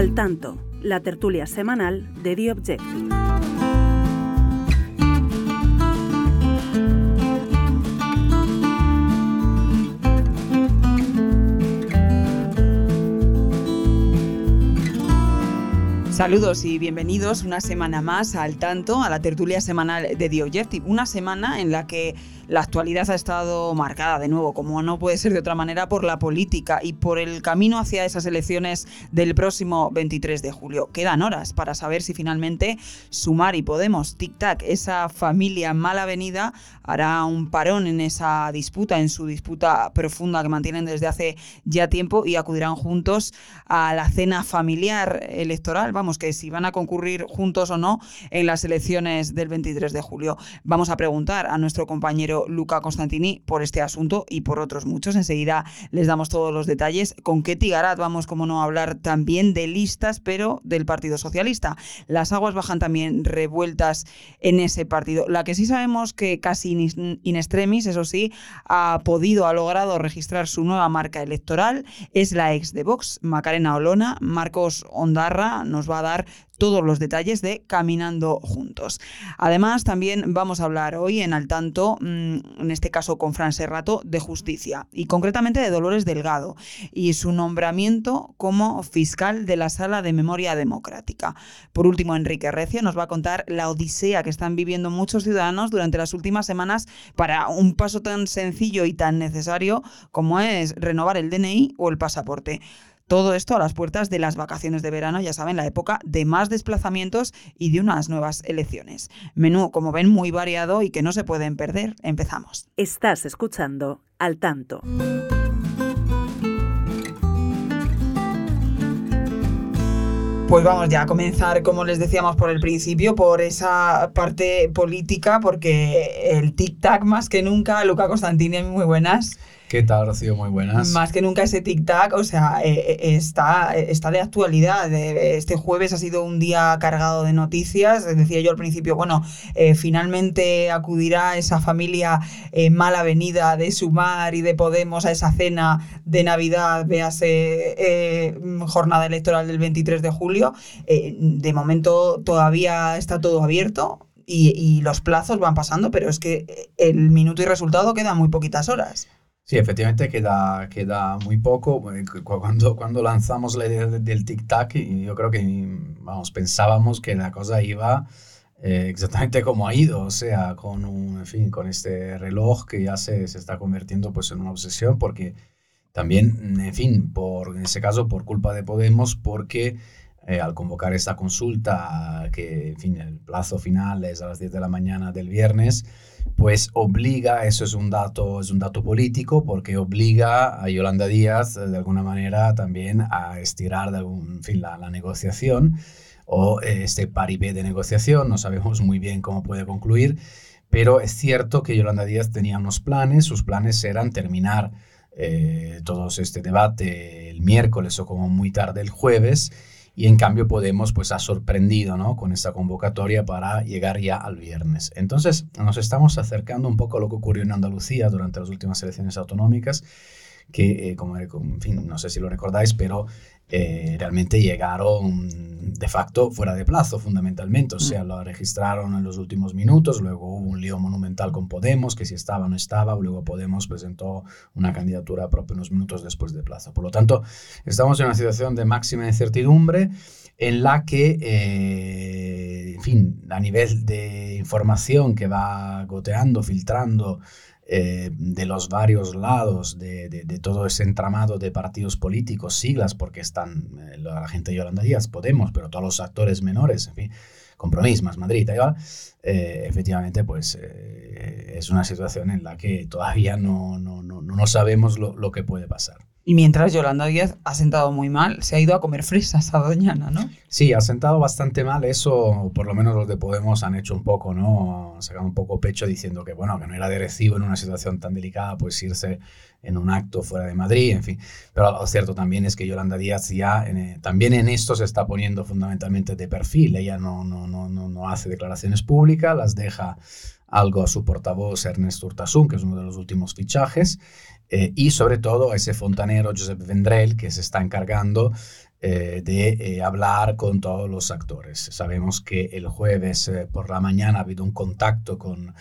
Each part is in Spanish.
Al tanto, la tertulia semanal de The Objective. Saludos y bienvenidos una semana más al tanto, a la tertulia semanal de The Objective. Una semana en la que la actualidad ha estado marcada de nuevo, como no puede ser de otra manera, por la política y por el camino hacia esas elecciones del próximo 23 de julio. Quedan horas para saber si finalmente Sumar y Podemos, tic-tac, esa familia mal avenida, hará un parón en esa disputa, en su disputa profunda que mantienen desde hace ya tiempo y acudirán juntos a la cena familiar electoral. Vamos, que si van a concurrir juntos o no en las elecciones del 23 de julio. Vamos a preguntar a nuestro compañero Luca Constantini por este asunto y por otros muchos. Enseguida les damos todos los detalles. Con qué Tigarat vamos, como no, a hablar también de listas, pero del Partido Socialista. Las aguas bajan también revueltas en ese partido. La que sí sabemos que casi in extremis, eso sí, ha podido, ha logrado registrar su nueva marca electoral es la ex de Vox, Macarena Olona. Marcos Ondarra nos va a dar todos los detalles de Caminando Juntos. Además, también vamos a hablar hoy en al tanto, mm, en este caso con Fran Serrato, de justicia y concretamente de Dolores Delgado y su nombramiento como fiscal de la Sala de Memoria Democrática. Por último, Enrique Recio nos va a contar la odisea que están viviendo muchos ciudadanos durante las últimas semanas para un paso tan sencillo y tan necesario como es renovar el DNI o el pasaporte. Todo esto a las puertas de las vacaciones de verano, ya saben, la época de más desplazamientos y de unas nuevas elecciones. Menú, como ven, muy variado y que no se pueden perder. Empezamos. Estás escuchando al tanto. Pues vamos ya a comenzar, como les decíamos por el principio, por esa parte política, porque el tic-tac más que nunca, Luca Constantini, muy buenas. ¿Qué tal, Rocío? Muy buenas. Más que nunca ese tic-tac, o sea, eh, eh, está, está de actualidad. Eh, este jueves ha sido un día cargado de noticias. Decía yo al principio, bueno, finalmente acudirá esa familia mala venida de Sumar y de Podemos a esa cena de Navidad, véase jornada electoral del 23 de julio. de momento todavía está todo abierto. Y los plazos van pasando, pero es que el minuto y resultado quedan muy poquitas horas. Sí, efectivamente queda, queda muy poco. Eh, cuando, cuando lanzamos la idea del tic-tac, yo creo que vamos, pensábamos que la cosa iba eh, exactamente como ha ido, o sea, con, un, en fin, con este reloj que ya se, se está convirtiendo pues, en una obsesión, porque también, en fin, por, en ese caso por culpa de Podemos, porque eh, al convocar esta consulta, que en fin, el plazo final es a las 10 de la mañana del viernes, pues obliga, eso es un dato, es un dato político, porque obliga a Yolanda Díaz de alguna manera también a estirar de algún, fin, la, negociación o este paripé de negociación, no sabemos muy bien cómo puede concluir, pero es cierto que Yolanda Díaz tenía unos planes, sus planes eran terminar eh, todo este debate el miércoles o como muy tarde el jueves, y en cambio Podemos pues ha sorprendido ¿no? con esta convocatoria para llegar ya al viernes. Entonces nos estamos acercando un poco a lo que ocurrió en Andalucía durante las últimas elecciones autonómicas, que eh, como, en fin, no sé si lo recordáis, pero eh, realmente llegaron de facto fuera de plazo fundamentalmente, o mm. sea, lo registraron en los últimos minutos, luego hubo un lío monumental con Podemos, que si estaba o no estaba, luego Podemos presentó una candidatura propia unos minutos después de plazo. Por lo tanto, estamos en una situación de máxima incertidumbre en la que, eh, en fin, a nivel de información que va goteando, filtrando, eh, de los varios lados de, de, todo ese entramado de partidos políticos, siglas, porque están eh, la gente de Yolanda Díaz, Podemos, pero todos los actores menores, en fin, Compromís más Madrid, eh, efectivamente, pues es una situación en la que todavía no, no, no, no sabemos lo, lo que puede pasar. Y mientras Yolanda Díaz ha sentado muy mal, se ha ido a comer fresas a Doñana, ¿no? Sí, ha sentado bastante mal. Eso, por lo menos los de Podemos han hecho un poco, ¿no? Han sacado un poco pecho diciendo que, bueno, que no era de recibo en una situación tan delicada, pues irse en un acto fuera de Madrid, en fin. Pero lo cierto también es que Yolanda Díaz ya eh, también en esto se está poniendo fundamentalmente de perfil. Ella no, no, no, no, no hace declaraciones públicas, las deja algo a su portavoz Ernest Urtasun, que es uno de los últimos fichajes, eh, y sobre todo a ese fontanero Josep Vendrell, que se está encargando de hablar con todos los actores. Sabemos que el jueves por la mañana ha habido un contacto con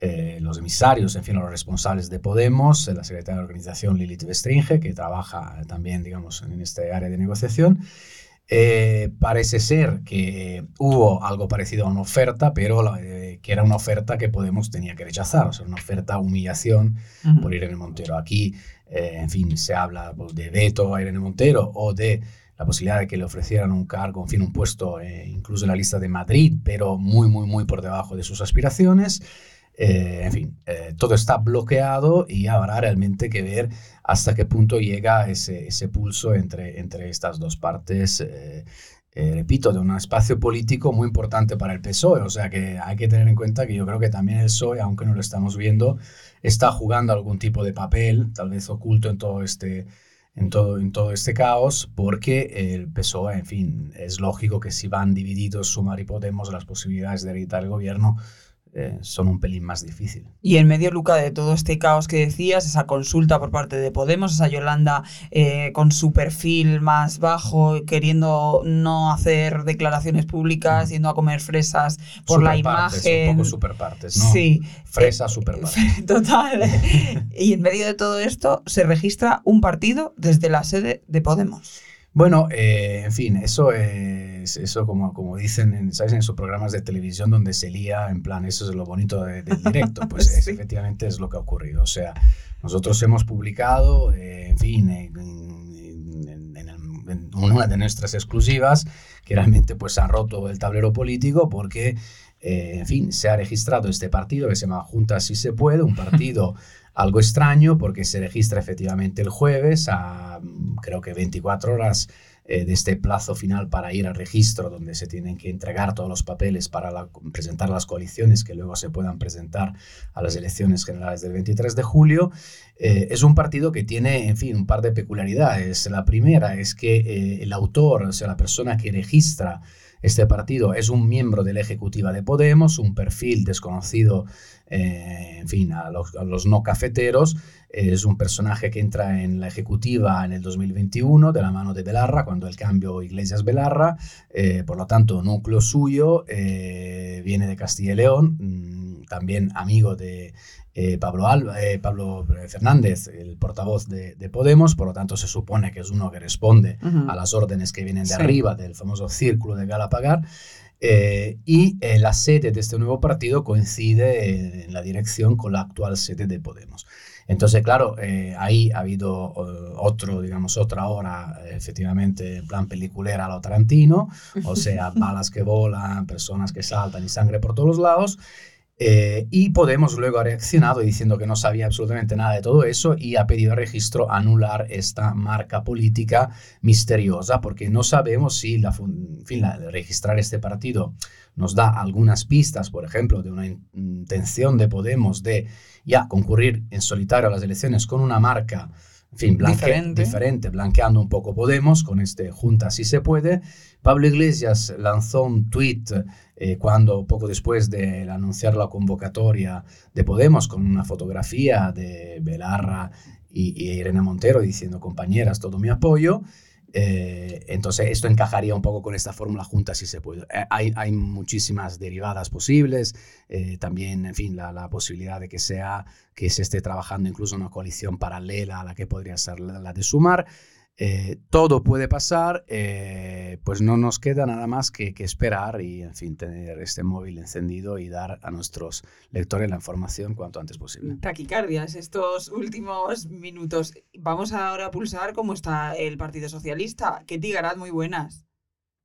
los emisarios, en fin, los responsables de Podemos, la secretaria de organización Lilith Vestringe, que trabaja también, digamos, en este área de negociación. Eh, parece ser que hubo algo parecido a una oferta, pero eh, que era una oferta que Podemos tenía que rechazar, o sea, una oferta humillación por Irene Montero. Aquí, eh, en fin, se habla pues, de veto a Irene Montero o de la posibilidad de que le ofrecieran un cargo, en fin, un puesto incluso en la lista de Madrid, pero muy, muy, muy por debajo de sus aspiraciones. Eh, en fin, eh, todo está bloqueado y habrá realmente que ver hasta qué punto llega ese, pulso entre, estas dos partes. Eh, repito, de un espacio político muy importante para el PSOE. O sea que hay que tener en cuenta que yo creo que también el PSOE, aunque no lo estamos viendo, está jugando algún tipo de papel, tal vez oculto en todo este, este caos, porque el PSOE, en fin, es lógico que si van divididos Sumar y Podemos, las posibilidades de editar el gobierno eh, son un pelín más difícil. Y en medio, Luca, de todo este caos que decías, esa consulta por parte de Podemos, esa Yolanda eh, con su perfil más bajo, queriendo no hacer declaraciones públicas, yendo a comer fresas por la imagen. Un poco superpartes, ¿no? Sí. Fresa eh, superpartes. Total. y en medio de todo esto se registra un partido desde la sede de Podemos. Bueno, eh, en fin, eso es eso como, como dicen en, ¿sabes? en sus programas de televisión donde se lía, en plan, eso es lo bonito del directo, pues efectivamente es lo que ha ocurrido. O sea, nosotros hemos publicado, eh, en fin, en, en, una de nuestras exclusivas, que realmente pues han roto el tablero político porque, eh, en fin, se ha registrado este partido que se llama Juntas si se puede, un partido algo extraño porque se registra efectivamente el jueves a creo que 24 horas eh, de este plazo final para ir al registro donde se tienen que entregar todos los papeles para presentar las coaliciones que luego se puedan presentar a las elecciones generales del 23 de julio. Eh, es un partido que tiene, en fin, un par de peculiaridades. La primera es que eh, el autor, o sea, la persona que registra este partido es un miembro de la ejecutiva de Podemos, un perfil desconocido, eh, en fin, a los, no cafeteros. Es un personaje que entra en la ejecutiva en el 2021 de la mano de Belarra, cuando el cambio Iglesias-Belarra. Eh, por lo tanto, núcleo suyo eh, viene de Castilla y León, mm, también amigo de eh, Pablo, eh, Pablo Fernández, el portavoz de, Podemos, por lo tanto se supone que es uno que responde a las órdenes que vienen de arriba del famoso círculo de Galapagar. Eh, y la sede de este nuevo partido coincide en la dirección con la actual sede de Podemos. Entonces, claro, ahí ha habido otro, digamos, otra hora, efectivamente, en plan peliculera a lo Tarantino, o sea, balas que volan, personas que saltan y sangre por todos los lados. Eh, y Podemos luego ha reaccionado diciendo que no sabía absolutamente nada de todo eso y ha pedido al registro anular esta marca política misteriosa porque no sabemos si la, fin, registrar este partido nos da algunas pistas, por ejemplo, de una intención de Podemos de ya concurrir en solitario a las elecciones con una marca en fin, diferente. diferente. blanqueando un poco Podemos con este Junta si se puede. Pablo Iglesias lanzó un tuit eh, cuando poco después de anunciar la convocatoria de Podemos con una fotografía de Belarra y, Irene Montero diciendo compañeras, todo mi apoyo. Eh, entonces, esto encajaría un poco con esta fórmula junta si se puede. Eh, hay, muchísimas derivadas posibles. también, en fin, la, posibilidad de que sea que se esté trabajando incluso una coalición paralela a la que podría ser la de Sumar. Eh, todo puede pasar, eh, pues no nos queda nada más que, esperar y, en fin, tener este móvil encendido y dar a nuestros lectores la información cuanto antes posible. Taquicardias, estos últimos minutos. Vamos ahora a pulsar cómo está el Partido Socialista. Ketty Garat, muy buenas.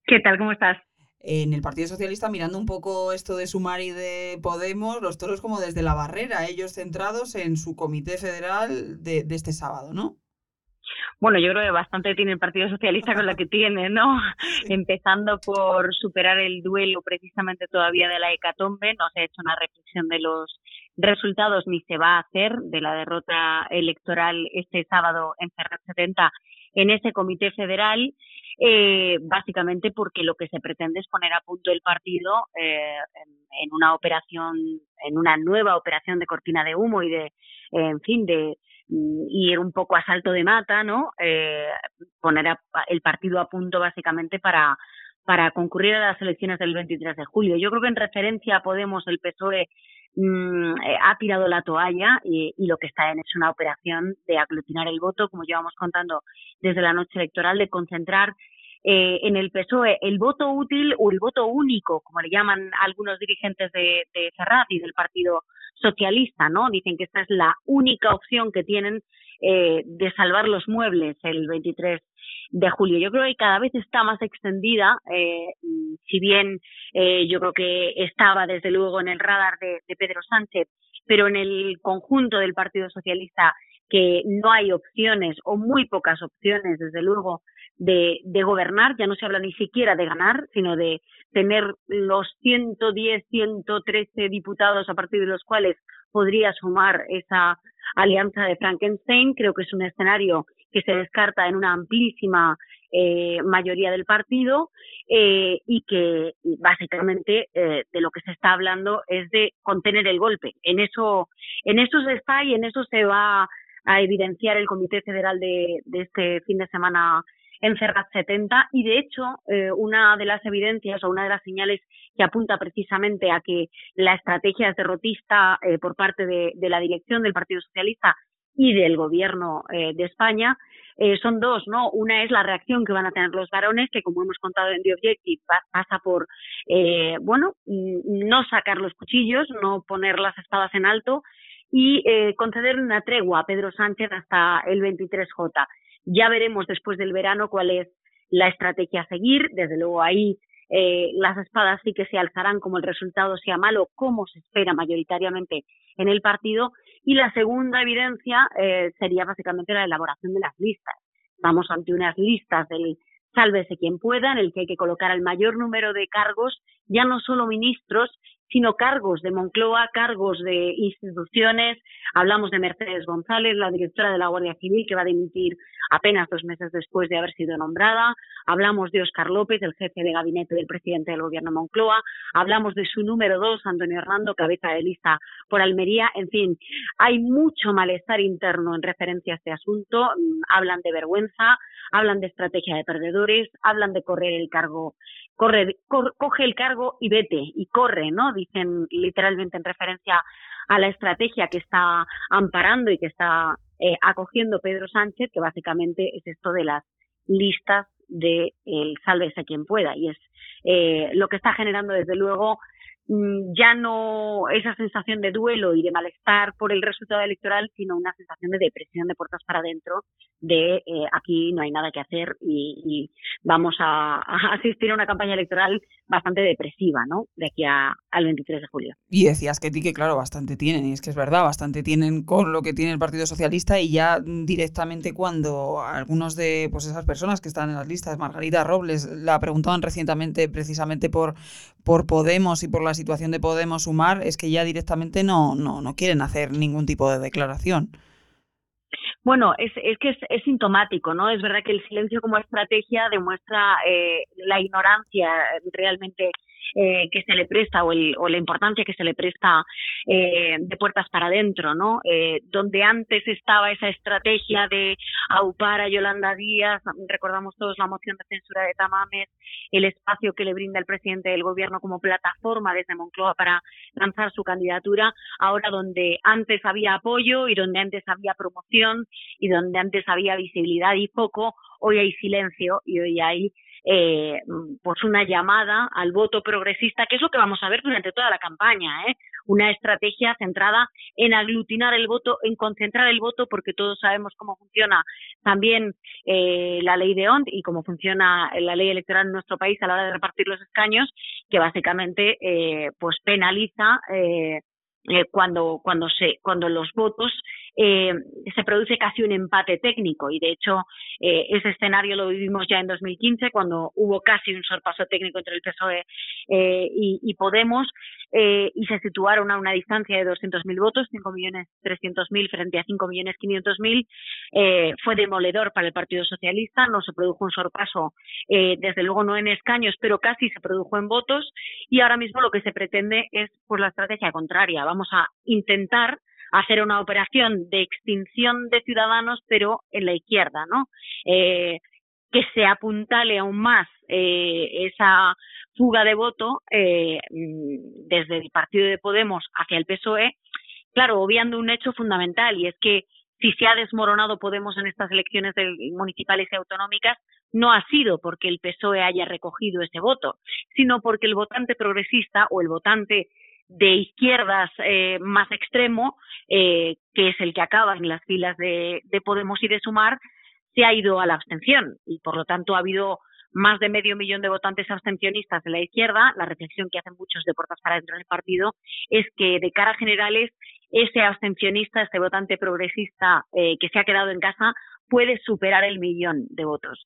¿Qué tal? ¿Cómo estás? En el Partido Socialista, mirando un poco esto de Sumar y de Podemos, los toros como desde la barrera, ellos centrados en su comité federal de este sábado, ¿no? Bueno, yo creo que bastante tiene el Partido Socialista con la que tiene, ¿no? Empezando por superar el duelo precisamente todavía de la hecatombe, no se ha hecho una reflexión de los resultados ni se va a hacer de la derrota electoral este sábado en Ferrer 70 en ese comité federal, eh, básicamente porque lo que se pretende es poner a punto el partido eh, en, una operación, en una nueva operación de cortina de humo y de, en fin, de mm, ir un poco a salto de mata, ¿no? Eh, poner el partido a punto básicamente para, para concurrir a las elecciones del 23 de julio. Yo creo que en referencia a Podemos, el PSOE mm, eh, ha tirado la toalla y, lo que está en es una operación de aglutinar el voto, como llevamos contando desde la noche electoral, de concentrar eh, en el PSOE el voto útil o el voto único, como le llaman algunos dirigentes de, de Ferrat y del Partido Socialista, ¿no? Dicen que esta es la única opción que tienen eh, de salvar los muebles el 23 de julio. Yo creo que cada vez está más extendida, eh, si bien eh, yo creo que estaba desde luego en el radar de, de Pedro Sánchez, pero en el conjunto del Partido Socialista que no hay opciones o muy pocas opciones, desde luego, de, de, gobernar, ya no se habla ni siquiera de ganar, sino de tener los 110, 113 diputados a partir de los cuales podría sumar esa alianza de Frankenstein. Creo que es un escenario que se descarta en una amplísima eh, mayoría del partido eh, y que básicamente eh, de lo que se está hablando es de contener el golpe. En eso, en eso se está y en eso se va a evidenciar el Comité Federal de, de este fin de semana en Ferrat 70 y de hecho eh, una de las evidencias o una de las señales que apunta precisamente a que la estrategia es derrotista eh, por parte de, la dirección del Partido Socialista y del gobierno eh, de España son dos, ¿no? Una es la reacción que van a tener los varones, que como hemos contado en The Objective, pasa por, bueno, mm, no sacar los cuchillos, no poner las espadas en alto y conceder una tregua a Pedro Sánchez hasta el 23J. Ya veremos después del verano cuál es la estrategia a seguir. Desde luego ahí eh, las espadas sí que se alzarán como el resultado sea malo, como se espera mayoritariamente en el partido. Y la segunda evidencia eh, sería básicamente la elaboración de las listas. Vamos ante unas listas del sálvese quien pueda, en el que hay que colocar el mayor número de cargos, ya no solo ministros, sino cargos de Moncloa, cargos de instituciones. Hablamos de Mercedes González, la directora de la Guardia Civil, que va a dimitir apenas dos meses después de haber sido nombrada. Hablamos de Óscar López, el jefe de gabinete del presidente del gobierno Moncloa. Hablamos de su número dos, Antonio Hernando, cabeza de lista por Almería. En fin, hay mucho malestar interno en referencia a este asunto. Hablan de vergüenza, hablan de estrategia de perdedores, hablan de correr el cargo corre, coge el cargo y vete, y corre, ¿no? Dicen literalmente en referencia a la estrategia que está amparando y que está eh, acogiendo Pedro Sánchez, que básicamente es esto de las listas de el sálvese quien pueda, y es eh, lo que está generando desde luego ya no esa sensación de duelo y de malestar por el resultado electoral, sino una sensación de depresión de puertas para adentro, de eh, aquí no hay nada que hacer y, vamos a, asistir a una campaña electoral bastante depresiva, ¿no? De aquí al 23 de julio. Y decías que ti que claro, bastante tienen, y es que es verdad, bastante tienen con lo que tiene el Partido Socialista y ya directamente cuando algunos de pues esas personas que están en las listas, Margarita Robles, la preguntaban recientemente precisamente por, por Podemos y por la situación de Podemos sumar es que ya directamente no, no, no quieren hacer ningún tipo de declaración. Bueno, es, es que es, sintomático, ¿no? Es verdad que el silencio como estrategia demuestra eh, la ignorancia realmente eh, que se le presta o, el, o, la importancia que se le presta eh, de puertas para adentro, ¿no? Eh, donde antes estaba esa estrategia de aupar a Yolanda Díaz, recordamos todos la moción de censura de Tamames, el espacio que le brinda el presidente del gobierno como plataforma desde Moncloa para lanzar su candidatura, ahora donde antes había apoyo y donde antes había promoción y donde antes había visibilidad y foco, hoy hay silencio y hoy hay eh, pues una llamada al voto progresista, que es lo que vamos a ver durante toda la campaña, ¿eh? una estrategia centrada en aglutinar el voto, en concentrar el voto, porque todos sabemos cómo funciona también eh, la ley de ONT y cómo funciona la ley electoral en nuestro país a la hora de repartir los escaños, que básicamente eh, pues penaliza eh, eh, cuando, cuando, se, cuando los votos eh, se produce casi un empate técnico y de hecho eh, ese escenario lo vivimos ya en 2015 cuando hubo casi un sorpaso técnico entre el PSOE eh, y, Podemos eh, y se situaron a una distancia de 200.000 votos, 5.300.000 frente a 5.500.000. Eh, fue demoledor para el Partido Socialista, no se produjo un sorpaso, desde luego no en escaños, pero casi se produjo en votos y ahora mismo lo que se pretende es pues la estrategia contraria. Vamos a intentar hacer una operación de extinción de ciudadanos, pero en la izquierda, ¿no? Eh, que se apuntale aún más eh, esa fuga de voto eh, desde el partido de Podemos hacia el PSOE, claro, obviando un hecho fundamental y es que si se ha desmoronado Podemos en estas elecciones municipales y autonómicas, no ha sido porque el PSOE haya recogido ese voto, sino porque el votante progresista o el votante de izquierdas eh, más extremo, eh, que es el que acaba en las filas de, de Podemos y de Sumar, se ha ido a la abstención. Y por lo tanto ha habido más de medio millón de votantes abstencionistas de la izquierda, la reflexión que hacen muchos de puertas para dentro del partido es que de cara a generales ese abstencionista, este votante progresista eh, que se ha quedado en casa puede superar el millón de votos.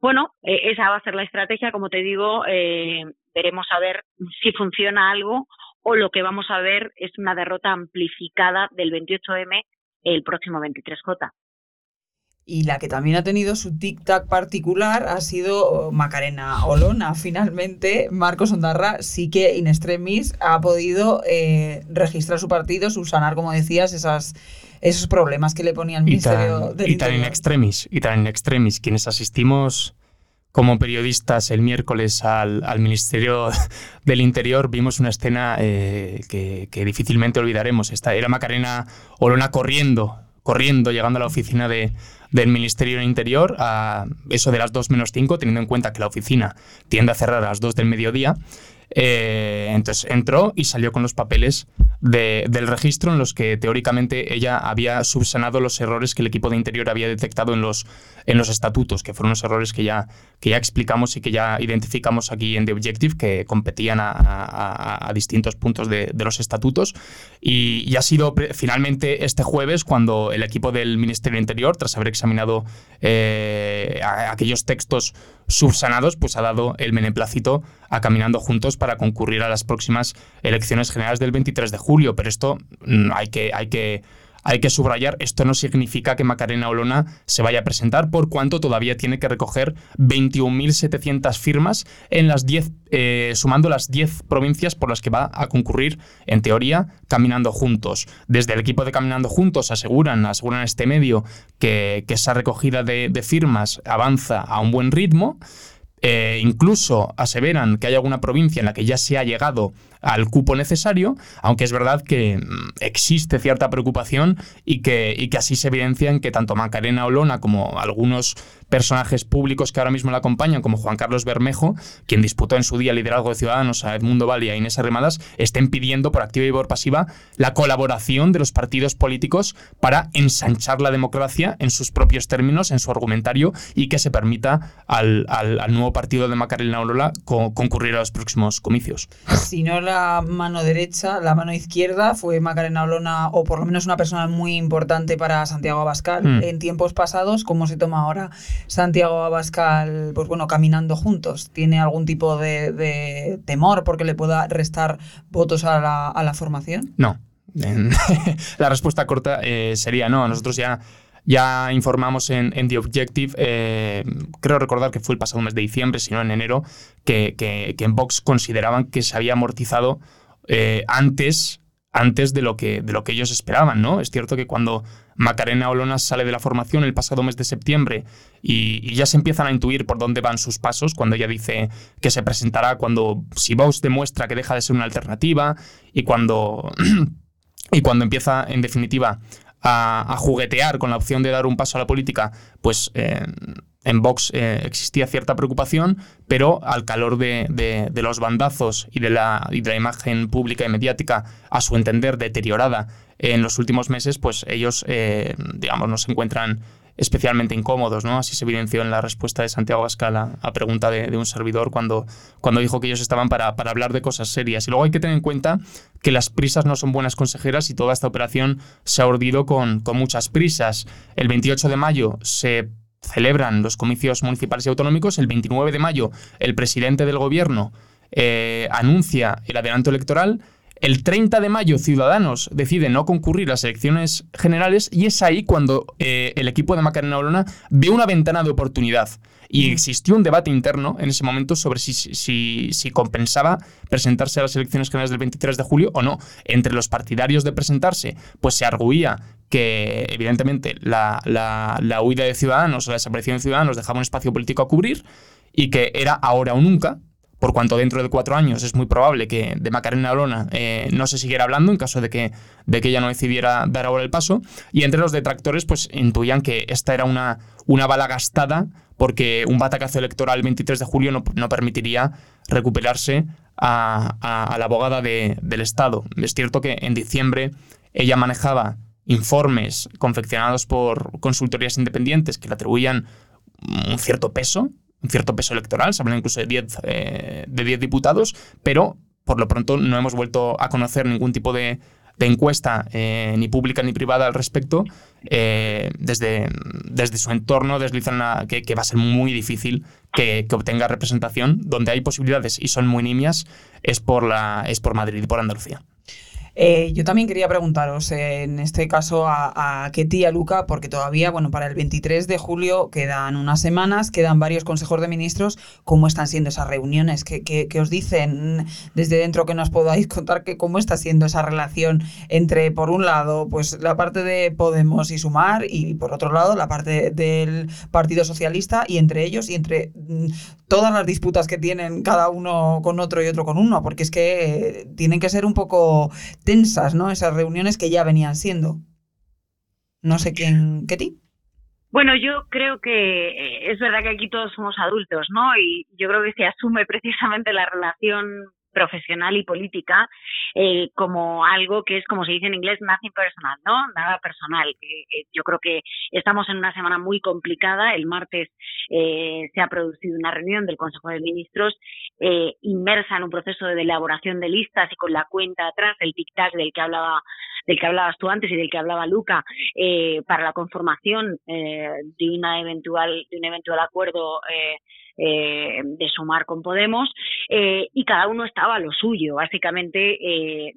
Bueno, eh, esa va a ser la estrategia, como te digo, eh, veremos a ver si funciona algo o lo que vamos a ver es una derrota amplificada del 28M el próximo 23J. Y la que también ha tenido su tic-tac particular ha sido oh, Macarena Olona. Finalmente, Marcos Ondarra sí que in extremis ha podido eh, registrar su partido, subsanar, como decías, esas, esos problemas que le ponía el Ministerio del Y tan in extremis, y tan in extremis, quienes asistimos como periodistas el miércoles al, Ministerio del Interior vimos una escena eh, que, que, difícilmente olvidaremos. Esta era Macarena Olona corriendo, corriendo, llegando a la oficina de, del Ministerio del Interior a eso de las 2 menos 5, teniendo en cuenta que la oficina tiende a cerrar a las 2 del mediodía. Eh, entonces entró y salió con los papeles del registro en los que teóricamente ella había subsanado los errores que el equipo de interior había detectado en los, en los estatutos, que fueron los errores que ya, que ya explicamos y que ya identificamos aquí en The Objective, que competían a, distintos puntos de, los estatutos. Y, ha sido finalmente este jueves cuando el equipo del Ministerio del Interior, tras haber examinado eh, aquellos textos subsanados, pues ha dado el beneplácito a Caminando Juntos para concurrir a las próximas elecciones generales del 23 de julio. Pero esto mm, hay que, hay que hay que subrayar, esto no significa que Macarena Olona se vaya a presentar, por cuanto todavía tiene que recoger 21.700 firmas en las 10, eh, sumando las 10 provincias por las que va a concurrir, en teoría, Caminando Juntos. Desde el equipo de Caminando Juntos aseguran, aseguran este medio que, esa recogida de firmas avanza a un buen ritmo. Eh, incluso aseveran que hay alguna provincia en la que ya se ha llegado al cupo necesario, aunque es verdad que mm, existe cierta preocupación y que, y que así se evidencia en que tanto Macarena Olona como algunos personajes públicos que ahora mismo la acompañan, como Juan Carlos Bermejo, quien disputó en su día liderazgo de Ciudadanos a Edmundo Valle y a Inés Arrimadas, estén pidiendo por activa y por pasiva la colaboración de los partidos políticos para ensanchar la democracia en sus propios términos, en su argumentario, y que se permita al, nuevo partido de Macarena Olona concurrir a los próximos comicios. Si no la mano derecha, la mano izquierda fue Macarena Olona, o por lo menos una persona muy importante para Santiago Abascal mm. en tiempos pasados. ¿Cómo se toma ahora Santiago Abascal, pues bueno, caminando juntos? ¿Tiene algún tipo de, temor porque le pueda restar votos a la, formación? No. la respuesta corta eh, sería no. Nosotros ya ya informamos en, The Objective, eh, creo recordar que fue el pasado mes de diciembre, si no en enero, que, en Vox consideraban que se había amortizado eh, antes, antes de, lo que, de lo que ellos esperaban. ¿no? Es cierto que cuando Macarena Olona sale de la formación el pasado mes de septiembre y, ya se empiezan a intuir por dónde van sus pasos, cuando ella dice que se presentará cuando si Vox demuestra que deja de ser una alternativa y cuando... y cuando empieza, en definitiva, a, juguetear con la opción de dar un paso a la política, pues eh, en Vox eh, existía cierta preocupación, pero al calor de, los bandazos y de, la, y de la imagen pública y mediática, a su entender, deteriorada en los últimos meses, pues ellos, eh, digamos, no se encuentran especialmente incómodos, ¿no? Así se evidenció en la respuesta de Santiago Ascala a pregunta de, un servidor cuando, cuando dijo que ellos estaban para, para, hablar de cosas serias. Y luego hay que tener en cuenta que las prisas no son buenas consejeras y toda esta operación se ha urdido con, con muchas prisas. El 28 de mayo se celebran los comicios municipales y autonómicos. El 29 de mayo el presidente del gobierno eh, anuncia el adelanto electoral El 30 de mayo Ciudadanos decide no concurrir a las elecciones generales y es ahí cuando eh, el equipo de Macarena Olona ve una ventana de oportunidad. Y existió un debate interno en ese momento sobre si, si, si, compensaba presentarse a las elecciones generales del 23 de julio o no. Entre los partidarios de presentarse, pues se arguía que evidentemente la, la, la huida de Ciudadanos o la desaparición de Ciudadanos dejaba un espacio político a cubrir y que era ahora o nunca, por cuanto dentro de cuatro años es muy probable que de Macarena Olona eh, no se siguiera hablando en caso de que, de que ella no decidiera dar ahora el paso. Y entre los detractores pues intuían que esta era una, una bala gastada porque un batacazo electoral el 23 de julio no, no permitiría recuperarse a, a, la abogada de, del Estado. Es cierto que en diciembre ella manejaba informes confeccionados por consultorías independientes que le atribuían un cierto peso un cierto peso electoral, se habla incluso de 10 eh, de diputados, pero por lo pronto no hemos vuelto a conocer ningún tipo de, encuesta, eh, ni pública ni privada al respecto. Eh, desde, desde su entorno deslizan que, que, va a ser muy difícil que, que, obtenga representación. Donde hay posibilidades y son muy nimias es por, la, es por Madrid y por Andalucía. Eh, yo también quería preguntaros, eh, en este caso, a, a Ketty y a Luca, porque todavía, bueno, para el 23 de julio quedan unas semanas, quedan varios consejos de ministros. ¿Cómo están siendo esas reuniones? ¿Qué, os dicen desde dentro que nos podáis contar que cómo está siendo esa relación entre, por un lado, pues la parte de Podemos y Sumar, y por otro lado, la parte del Partido Socialista, y entre ellos y entre mm, todas las disputas que tienen cada uno con otro y otro con uno, porque es que tienen que ser un poco tensas, ¿no? Esas reuniones que ya venían siendo. No sé quién, ¿qué ti? Bueno, yo creo que eh, es verdad que aquí todos somos adultos, ¿no? Y yo creo que se asume precisamente la relación profesional y política eh, como algo que es, como se dice en inglés, nothing personal, ¿no? Nada personal. Eh, yo creo que estamos en una semana muy complicada. El martes eh, se ha producido una reunión del Consejo de Ministros eh, inmersa en un proceso de elaboración de listas y con la cuenta atrás, el tic-tac del que hablaba del que hablabas tú antes y del que hablaba Luca, eh, para la conformación eh, de una eventual, de un eventual acuerdo eh, de sumar con Podemos eh, y cada uno estaba a lo suyo. Básicamente eh,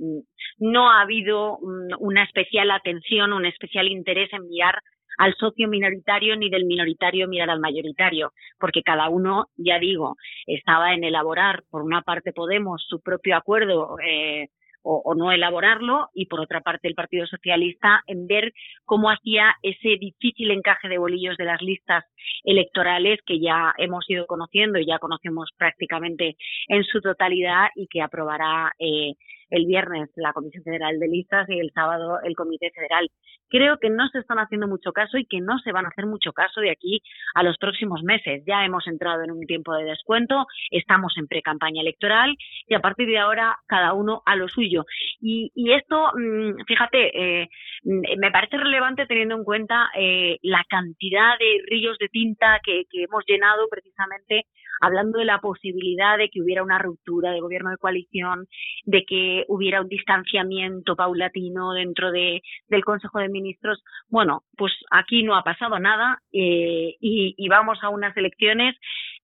no ha habido una especial atención, un especial interés en mirar al socio minoritario ni del minoritario mirar al mayoritario, porque cada uno, ya digo, estaba en elaborar por una parte Podemos su propio acuerdo eh, o, no elaborarlo y por otra parte el Partido Socialista en ver cómo hacía ese difícil encaje de bolillos de las listas electorales que ya hemos ido conociendo y ya conocemos prácticamente en su totalidad y que aprobará eh, el viernes la Comisión Federal de Listas y el sábado el Comité Federal. Creo que no se están haciendo mucho caso y que no se van a hacer mucho caso de aquí a los próximos meses. Ya hemos entrado en un tiempo de descuento, estamos en pre-campaña electoral y a partir de ahora cada uno a lo suyo. Y, y esto, mm, fíjate, eh, me parece relevante teniendo en cuenta eh, la cantidad de ríos de tinta que, que hemos llenado precisamente hablando de la posibilidad de que hubiera una ruptura de gobierno de coalición, de que hubiera un distanciamiento paulatino dentro de, del Consejo de Ministros. Bueno, pues aquí no ha pasado nada eh, y, vamos a unas elecciones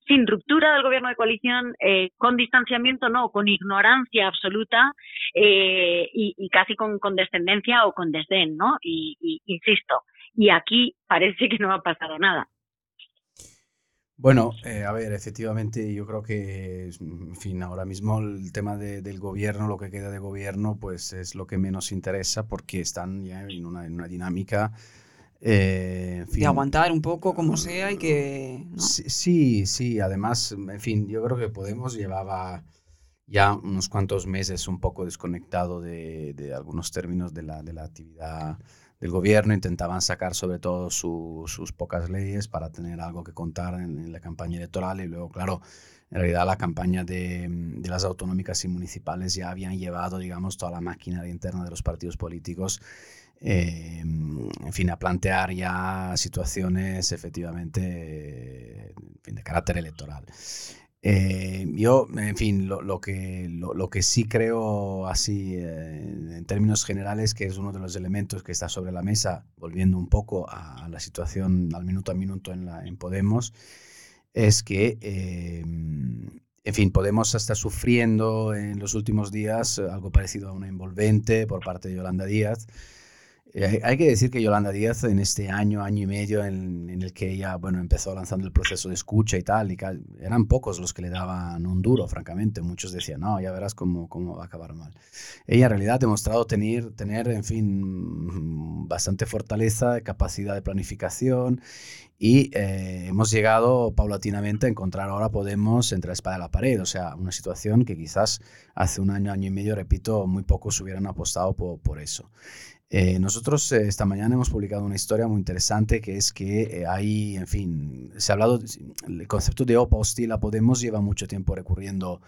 sin ruptura del gobierno de coalición, eh, con distanciamiento no, con ignorancia absoluta eh, y, casi con condescendencia o con desdén, ¿no? Y, insisto, y aquí parece que no ha pasado nada. Bueno, eh, a ver, efectivamente, yo creo que, en fin, ahora mismo el tema de, del gobierno, lo que queda de gobierno, pues es lo que menos interesa porque están ya en una, en una dinámica. Eh, en fin, de aguantar un poco, como sea, y que. ¿no? Sí, sí, sí, además, en fin, yo creo que Podemos llevaba ya unos cuantos meses un poco desconectado de, de algunos términos de la, de la actividad del gobierno, intentaban sacar sobre todo su, sus pocas leyes para tener algo que contar en, la campaña electoral y luego, claro, en realidad la campaña de, las autonómicas y municipales ya habían llevado, digamos, toda la maquinaria interna de los partidos políticos, eh, en fin, a plantear ya situaciones efectivamente de carácter electoral. Eh, yo, en fin, lo, lo que, lo, lo, que sí creo así eh, en términos generales, que es uno de los elementos que está sobre la mesa, volviendo un poco a, la situación al minuto a minuto en, la, en Podemos, es que eh, en fin, Podemos estar sufriendo en los últimos días algo parecido a una envolvente por parte de Yolanda Díaz. Eh, hay que decir que Yolanda Díaz en este año, año y medio en, el que ella bueno, empezó lanzando el proceso de escucha y tal, y eran pocos los que le daban un duro, francamente. Muchos decían, no, ya verás cómo, cómo va a acabar mal. Ella en realidad ha demostrado tener, tener, en fin, bastante fortaleza, capacidad de planificación y eh, hemos llegado paulatinamente a encontrar ahora Podemos entre la espada y la pared, o sea, una situación que quizás hace un año, año y medio, repito, muy pocos hubieran apostado por, por eso. Eh, nosotros eh, esta mañana hemos publicado una historia muy interesante que es que eh, hay, en fin, se ha hablado, el concepto de OPA hostil a Podemos lleva mucho tiempo recurriendo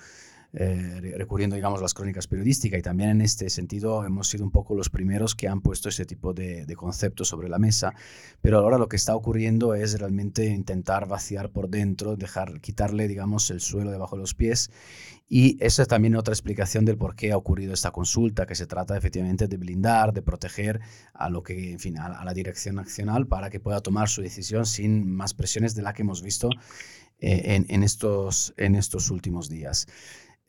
eh, recurriendo, digamos, a las crónicas periodísticas. Y también en este sentido hemos sido un poco los primeros que han puesto ese tipo de, conceptos sobre la mesa, pero ahora lo que está ocurriendo es realmente intentar vaciar por dentro, dejar, quitarle, digamos, el suelo debajo de los pies. Y esa es también otra explicación del por qué ha ocurrido esta consulta, que se trata efectivamente de blindar, de proteger a lo que, en fin, a, la dirección nacional para que pueda tomar su decisión sin más presiones de la que hemos visto eh, en, estos, en estos últimos días.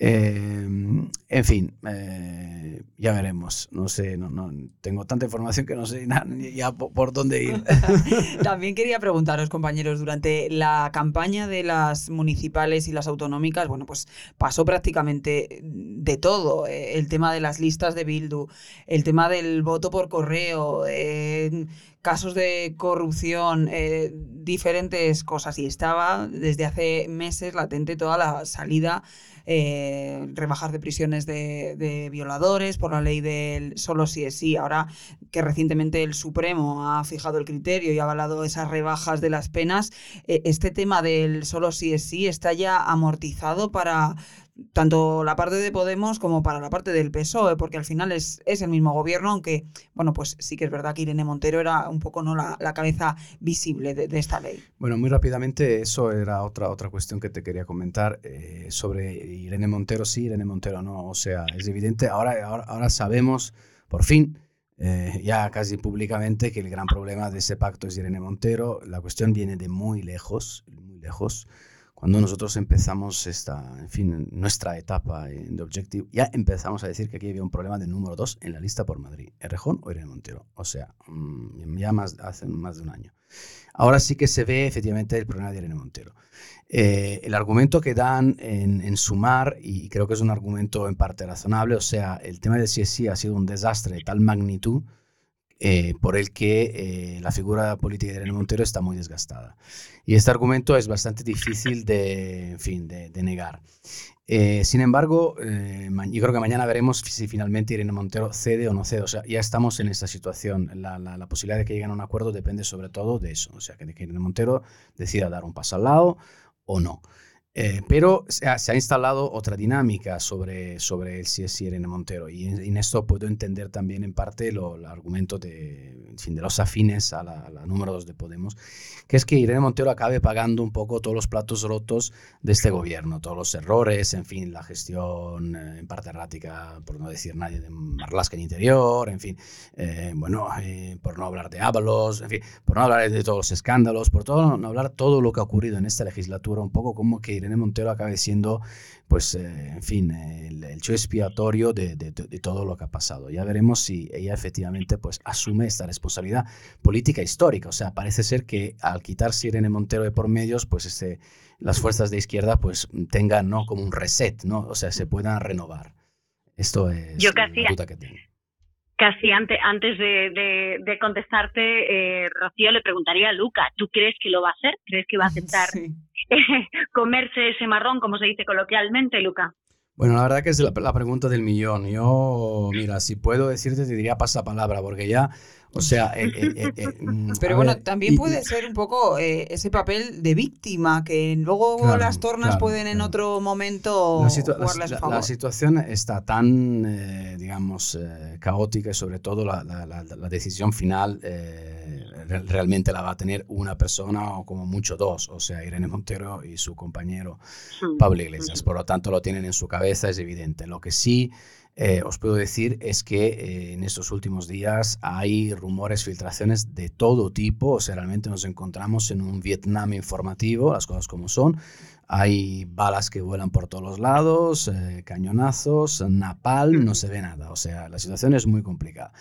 Em, en fin, eh, ya veremos. No sé, no, no, tengo tanta información que no sé ya por, dónde ir. También quería preguntaros, compañeros, durante la campaña de las municipales y las autonómicas, bueno, pues pasó prácticamente de todo. Eh, el tema de las listas de Bildu, el tema del voto por correo, eh, casos de corrupción, diferentes cosas. Y estaba desde hace meses latente toda la salida eh, rebajar de prisiones de, violadores por la ley del solo si es sí. Ahora que recientemente el Supremo ha fijado el criterio y ha avalado esas rebajas de las penas, eh, este tema del solo si es sí está ya amortizado para tanto la parte de Podemos como para la parte del PSOE, porque al final es, es el mismo gobierno, aunque, bueno, pues sí que es verdad que Irene Montero era un poco no la, la cabeza visible de, esta ley. Bueno, muy rápidamente, eso era otra, otra cuestión que te quería comentar eh, sobre Irene Montero, sí, Irene Montero no, o sea, es evidente, ahora, ahora, ahora sabemos, por fin, eh, ya casi públicamente, que el gran problema de ese pacto es Irene Montero, la cuestión viene de muy lejos, muy lejos, cuando nosotros empezamos esta, en fin, nuestra etapa de Objective, ya empezamos a decir que aquí había un problema de número dos en la lista por Madrid, Errejón o Irene Montero, o sea, mm, ya hace más de un año. Ahora sí que se ve efectivamente el problema de Irene Montero. Eh, el argumento que dan en, Sumar, y creo que es un argumento en parte razonable, o sea, el tema de CSI ha sido un desastre de tal magnitud eh, por el que eh, la figura política de Irene Montero está muy desgastada. Y este argumento es bastante difícil de, en fin, de, negar. Eh, sin embargo, yo creo que mañana veremos si finalmente Irene Montero cede o no cede. O sea, ya estamos en esta situación. La, la, posibilidad de que lleguen a un acuerdo depende sobre todo de eso. O sea, que Irene Montero decida dar un paso al lado o no. Eh, pero se ha, instalado otra dinámica sobre, sobre el CSI Irene Montero. Y en, esto puedo entender también en parte lo, el argumento de, fin, de los afines a la, número 2 de Podemos, que es que Irene Montero acabe pagando un poco todos los platos rotos de este gobierno, todos los errores, en fin, la gestión eh, en parte errática, por no decir nadie, de Marlasca en Interior, en fin, eh, bueno, por no hablar de Ábalos, en fin, por no hablar de todos los escándalos, por todo, no hablar todo lo que ha ocurrido en esta legislatura, un poco como que Irene Montero acabe siendo, pues, eh, en fin, el, el expiatorio de, de, todo lo que ha pasado. Ya veremos si ella efectivamente, pues, asume esta responsabilidad política histórica. O sea, parece ser que al quitarse Irene Montero de por medios, pues, este, las fuerzas de izquierda, pues, tengan, ¿no? Como un reset, ¿no? O sea, se puedan renovar. Esto es Yo casi, la que tengo casi antes, antes de, contestarte, eh, Rocío le preguntaría a Luca, ¿tú crees que lo va a hacer? ¿Crees que va a aceptar comerse ese marrón, como se dice coloquialmente, Luca? Bueno, la verdad que es la, la, pregunta del millón. Yo, mira, si puedo decirte, te diría pasapalabra, porque ya o sea, eh, eh, eh, mm, pero bueno, también puede ser un poco ese papel de víctima, que luego las tornas pueden en otro momento la, la, situación está tan, digamos, caótica y sobre todo la, decisión final realmente la va a tener una persona o como mucho dos, o sea, Irene Montero y su compañero Pablo Iglesias. Por lo tanto, lo tienen en su cabeza, es evidente. Lo que sí eh, os puedo decir es que eh, en estos últimos días hay rumores, filtraciones de todo tipo, o sea, realmente nos encontramos en un Vietnam informativo, las cosas como son. Hay balas que vuelan por todos los lados, eh, cañonazos, napal, no se ve nada, o sea, la situación es muy complicada.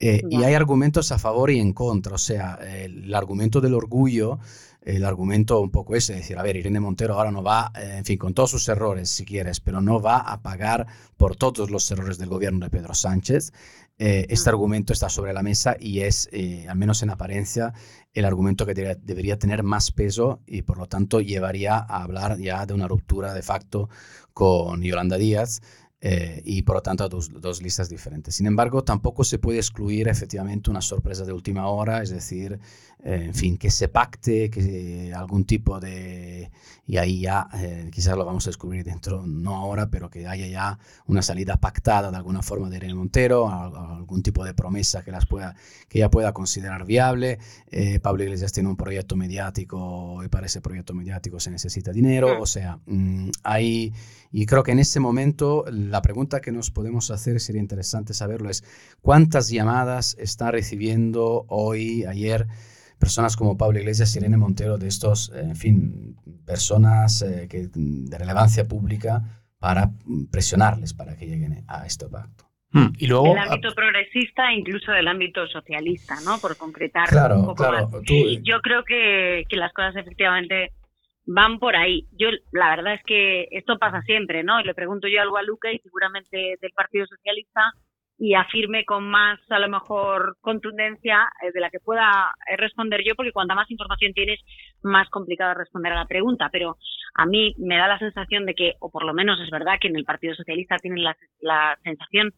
y hay argumentos a favor y en contra, o sea, el argumento del orgullo el argumento un poco ese, decir, a ver, Irene Montero ahora no va, eh, en fin, con todos sus errores, si quieres, pero no va a pagar por todos los errores del gobierno de Pedro Sánchez. Eh, este argumento está sobre la mesa y es, eh, al menos en apariencia, el argumento que debería tener más peso y por lo tanto llevaría a hablar ya de una ruptura de facto con Yolanda Díaz. Y por lo tanto dos, dos, listas diferentes. Sin embargo, tampoco se puede excluir efectivamente una sorpresa de última hora, es decir, eh, en fin, que se pacte, que algún tipo de, y ahí ya eh, quizás lo vamos a descubrir dentro, no ahora, pero que haya ya una salida pactada de alguna forma de Irene Montero, algún tipo de promesa que, las pueda, que ella pueda considerar viable. Eh, Pablo Iglesias tiene un proyecto mediático y para ese proyecto mediático se necesita dinero, o sea, mm, hay, y creo que en ese momento la pregunta que nos podemos hacer, sería interesante saberlo, es cuántas llamadas está recibiendo hoy, ayer, personas como Pablo Iglesias, Irene Montero, de estos, en fin, personas eh, que, de relevancia pública para presionarles para que lleguen a este pacto. Hmm, y luego, del ámbito progresista, incluso del ámbito socialista, ¿no? Por concretar un poco más. Yo creo que, que las cosas efectivamente van por ahí. Yo, la verdad es que esto pasa siempre, ¿no? Y le pregunto yo algo a Luca y seguramente del Partido Socialista y afirme con más, a lo mejor, contundencia eh, de la que pueda eh, responder yo, porque cuanta más información tienes, más complicado responder a la pregunta. Pero a mí me da la sensación de que, o por lo menos es verdad que en el Partido Socialista tienen la, sensación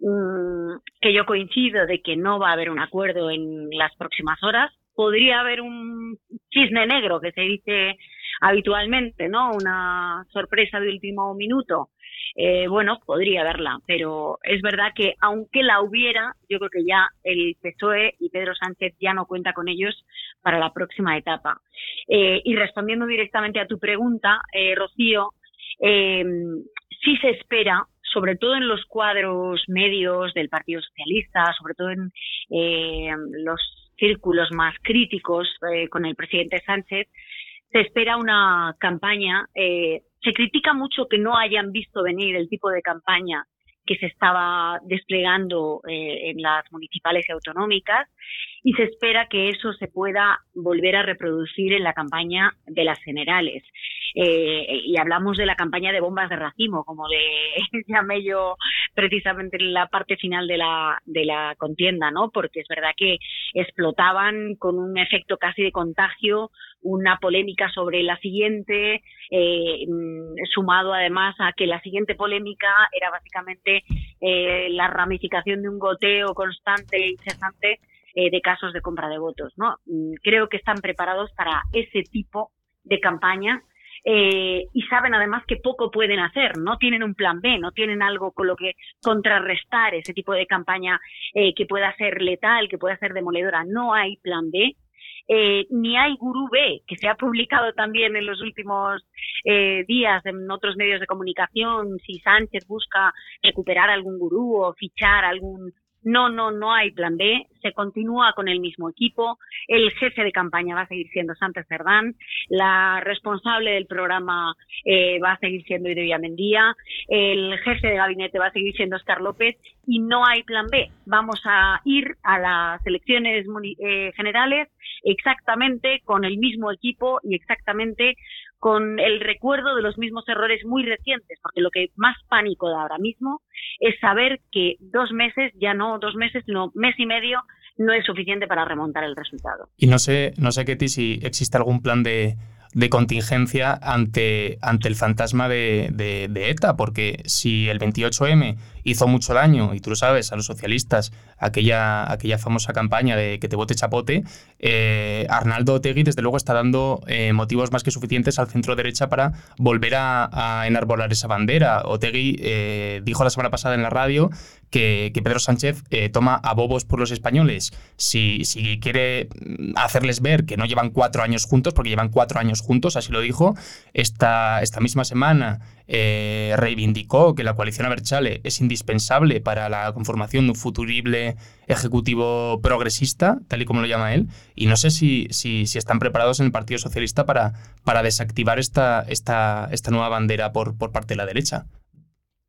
mm, que yo coincido de que no va a haber un acuerdo en las próximas horas. Podría haber un cisne negro que se dice habitualmente, ¿no? Una sorpresa de último minuto eh, bueno, podría haberla, pero es verdad que aunque la hubiera, yo creo que ya el PSOE y Pedro Sánchez ya no cuenta con ellos para la próxima etapa. Eh, y respondiendo directamente a tu pregunta, eh, Rocío, eh, sí se espera sobre todo en los cuadros medios del Partido Socialista, sobre todo en los círculos más críticos con el presidente Sánchez, se espera una campaña eh, se critica mucho que no hayan visto venir el tipo de campaña que se estaba desplegando eh, en las municipales y autonómicas y se espera que eso se pueda volver a reproducir en la campaña de las generales. Eh, y hablamos de la campaña de bombas de racimo, como le llamé yo precisamente en la parte final de la, de la contienda, ¿no? Porque es verdad que explotaban con un efecto casi de contagio una polémica sobre la siguiente, eh, mm, sumado además a que la siguiente polémica era básicamente eh, la ramificación de un goteo constante e incesante eh, de casos de compra de votos. ¿no? Mm, creo que están preparados para ese tipo de campaña eh, y saben además que poco pueden hacer, no tienen un plan B, no tienen algo con lo que contrarrestar ese tipo de campaña eh, que pueda ser letal, que pueda ser demoledora. No hay plan B. Eh, ni hay gurú B, que se ha publicado también en los últimos eh, días en otros medios de comunicación, si Sánchez busca recuperar algún gurú o fichar algún no, no, no hay plan B, se continúa con el mismo equipo, el jefe de campaña va a seguir siendo Sánchez Cerdán, la responsable del programa eh, va a seguir siendo Idoia Mendía, el jefe de gabinete va a seguir siendo Oscar López. Y no hay plan B. Vamos a ir a las elecciones eh, generales exactamente con el mismo equipo y exactamente con el recuerdo de los mismos errores muy recientes, porque lo que más pánico da ahora mismo es saber que dos meses, ya no dos meses, sino mes y medio, no es suficiente para remontar el resultado. Y no sé, no sé, Ketty, si existe algún plan de, de contingencia ante, ante el fantasma de, de, ETA, porque si el 28M hizo mucho daño, y tú lo sabes, a los socialistas, aquella, aquella famosa campaña de que te vote chapote, eh, Arnaldo Otegui desde luego está dando eh, motivos más que suficientes al centro derecha para volver a, enarbolar esa bandera. Otegui eh, dijo la semana pasada en la radio que, Pedro Sánchez toma a bobos por los españoles. Si, si quiere hacerles ver que no llevan cuatro años juntos, porque llevan cuatro años juntos, así lo dijo, esta, esta misma semana eh, reivindicó que la coalición Aberchale es indispensable para la conformación de un futurible ejecutivo progresista, tal y como lo llama él, y no sé si, si, si están preparados en el Partido Socialista para, para desactivar esta, esta, esta nueva bandera por, por parte de la derecha.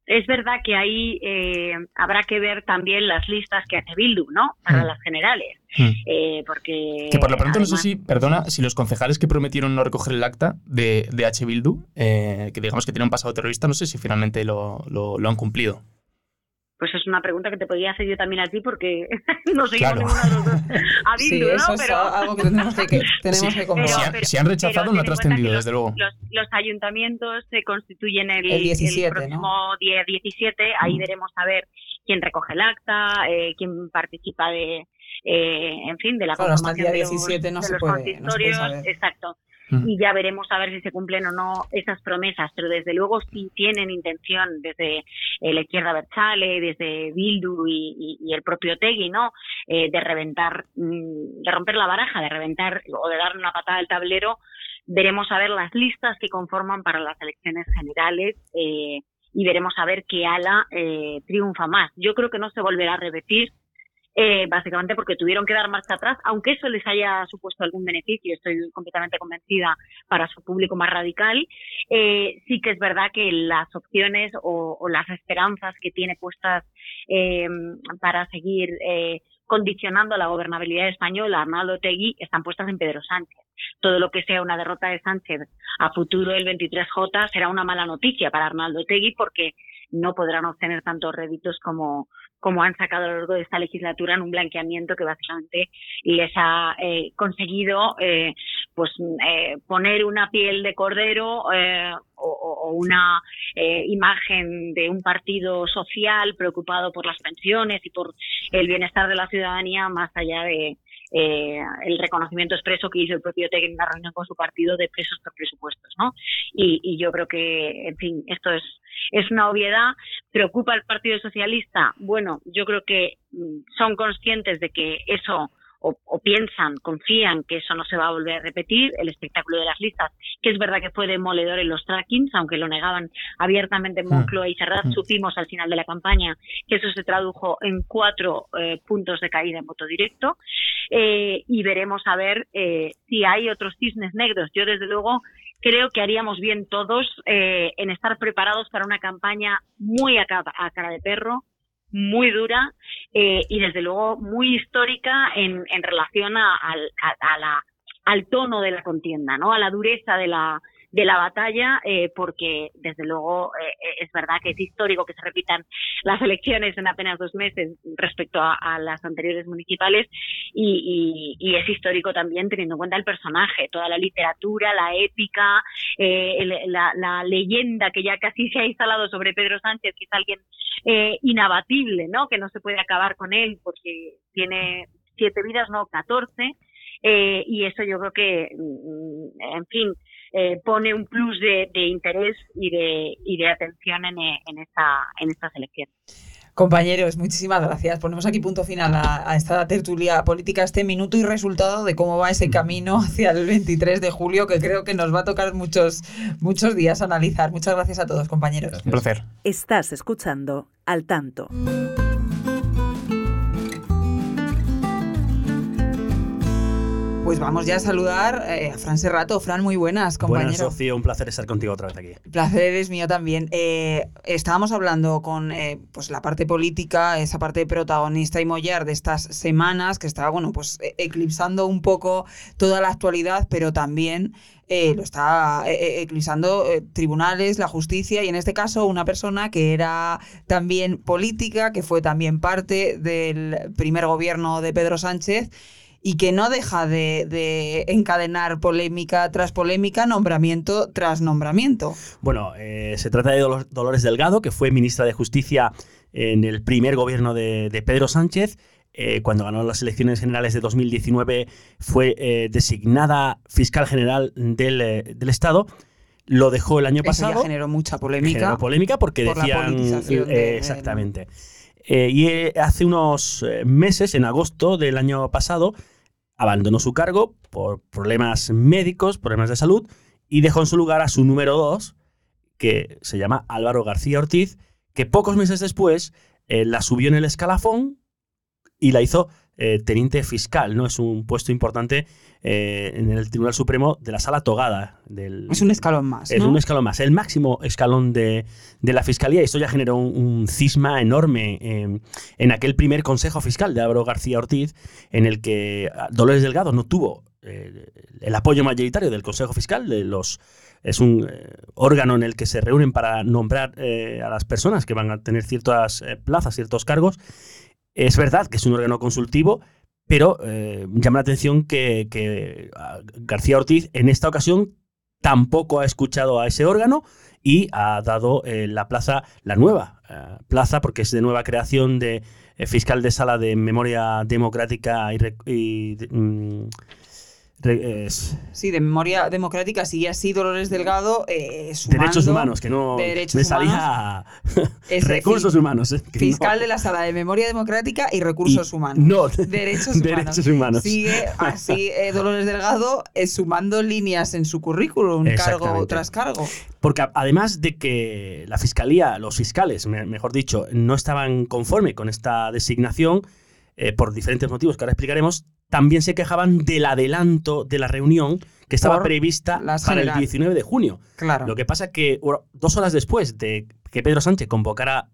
Es verdad que ahí eh, habrá que ver también las listas que hace Bildu, ¿no? Para Mm. las generales. Mm. Eh, porque. Que por lo pronto no sé además- si, perdona, si los concejales que prometieron no recoger el acta de, de H. Bildu, eh, que digamos que tienen un pasado terrorista, no sé si finalmente lo, lo- lo han cumplido. Pues es una pregunta que te podría hacer yo también a ti porque no seguimos Claro. ninguno de los dos a Sí, eso ¿no? es Pero algo que tenemos que, que tenemos Sí. que si, han, si han rechazado, pero no ha trascendido, desde luego. los, los ayuntamientos se constituyen el, El 17, próximo día 17. Ahí Mm. veremos a ver quién recoge el acta, eh, quién participa de, eh, en fin, de la Claro, hasta el día de los- 17 no de se los puede- no se puede consistorios. saber. Exacto. Y ya veremos a ver si se cumplen o no esas promesas, pero desde luego sí tienen intención desde eh, la izquierda Berchale, desde Bildu y, y- y el propio Tegui, ¿no? Eh, de reventar, mm, de romper la baraja, de reventar o de dar una patada al tablero. Veremos a ver las listas que conforman para las elecciones generales eh, y veremos a ver qué ala eh, triunfa más. Yo creo que no se volverá a repetir eh, básicamente porque tuvieron que dar marcha atrás, aunque eso les haya supuesto algún beneficio, estoy completamente convencida para su público más radical, eh, sí que es verdad que las opciones o, las esperanzas que tiene puestas eh, para seguir eh, condicionando la gobernabilidad española, Arnaldo Tegui, están puestas en Pedro Sánchez. Todo lo que sea una derrota de Sánchez a futuro del 23J será una mala noticia para Arnaldo Tegui porque no podrán obtener tantos réditos como, como han sacado a lo largo de esta legislatura en un blanqueamiento que básicamente les ha eh, conseguido eh, pues eh, poner una piel de cordero eh, o, o, una eh, imagen de un partido social preocupado por las pensiones y por el bienestar de la ciudadanía más allá de eh, el reconocimiento expreso que hizo el propio TEC en una reunión con su partido de presos por presupuestos, ¿no? Y, y yo creo que, en fin, esto es es una obviedad. ¿Preocupa al Partido Socialista? Bueno, yo creo que mm, son conscientes de que eso, o, o, piensan, confían que eso no se va a volver a repetir, el espectáculo de las listas, que es verdad que fue demoledor en los trackings, aunque lo negaban abiertamente en Moncloa y Serrat, supimos al final de la campaña que eso se tradujo en cuatro eh, puntos de caída en voto directo, eh, y veremos a ver eh, si hay otros cisnes negros. Yo, desde luego, creo que haríamos bien todos eh, en estar preparados para una campaña muy a, a cara de perro, muy dura eh, y desde luego muy histórica en, en relación a, a, la, al tono de la contienda, ¿no? A la dureza de la de la batalla, eh, porque desde luego eh, es verdad que es histórico que se repitan las elecciones en apenas dos meses respecto a, las anteriores municipales y, es histórico también teniendo en cuenta el personaje, toda la literatura, la épica, eh, la, la, leyenda que ya casi se ha instalado sobre Pedro Sánchez, que es alguien eh, inabatible, ¿no? Que no se puede acabar con él porque tiene siete vidas, no catorce. Eh, y eso yo creo que, mm, en fin, eh, pone un plus de, de, interés y de, y de atención en, en, esta, en estas elecciones. Compañeros, muchísimas gracias. Ponemos aquí punto final a, a, esta tertulia política, este minuto y resultado de cómo va ese camino hacia el 23 de julio, que creo que nos va a tocar muchos, muchos días analizar. Muchas gracias a todos, compañeros. Un placer. Estás escuchando Al Tanto. Pues vamos ya a saludar eh, a Fran Serrato. Fran, muy buenas, compañero. Buenas, Sofía, un placer estar contigo otra vez aquí. El placer es mío también. Eh, estábamos hablando con eh, pues la parte política, esa parte protagonista y mollar de estas semanas que estaba, bueno, pues eclipsando un poco toda la actualidad, pero también eh, lo está eh, eclipsando eh, tribunales, la justicia y en este caso una persona que era también política, que fue también parte del primer gobierno de Pedro Sánchez y que no deja de, de, encadenar polémica tras polémica, nombramiento tras nombramiento. Bueno, eh, se trata de Dolores Delgado, que fue ministra de Justicia en el primer gobierno de, de Pedro Sánchez. Eh, cuando ganó las elecciones generales de 2019 fue eh, designada fiscal general del, eh, del, Estado. Lo dejó el año Eso pasado. Ya generó mucha polémica. Generó polémica porque por decían. De, exactamente. y hace unos meses, en agosto del año pasado, abandonó su cargo por problemas médicos, problemas de salud, y dejó en su lugar a su número dos, que se llama Álvaro García Ortiz, que pocos meses después eh, la subió en el escalafón y la hizo eh, teniente fiscal, ¿no? Es un puesto importante eh, en el Tribunal Supremo de la Sala Togada. Del, es un escalón más. Es un escalón más, el máximo escalón de, la Fiscalía. Y esto ya generó un, cisma enorme en aquel primer Consejo Fiscal de Álvaro García Ortiz, en el que Dolores Delgado no tuvo el apoyo mayoritario del Consejo Fiscal, de los es un eh, órgano en el que se reúnen para nombrar eh, a las personas que van a tener ciertas eh, plazas, ciertos cargos. Es verdad que es un órgano consultivo, pero llama la atención que, ah, García Ortiz en esta ocasión tampoco ha escuchado a ese órgano y ha dado la plaza, la nueva plaza, porque es de nueva creación de fiscal de sala de memoria democrática y, mm, Sí, de memoria democrática, sí, así Dolores Delgado eh, Derechos humanos, que no me salía recursos humanos. Eh, fiscal de la Sala de Memoria Democrática y Recursos Humanos. No, derechos, derechos humanos. Sigue así eh, Dolores Delgado sumando líneas en su currículum, cargo tras cargo. Porque además de que la Fiscalía, los fiscales, mejor dicho, no estaban conforme con esta designación, por diferentes motivos que ahora explicaremos, también se quejaban del adelanto de la reunión que estaba prevista para el 19 de junio. Claro. Lo que pasa que dos horas después de que Pedro Sánchez convocara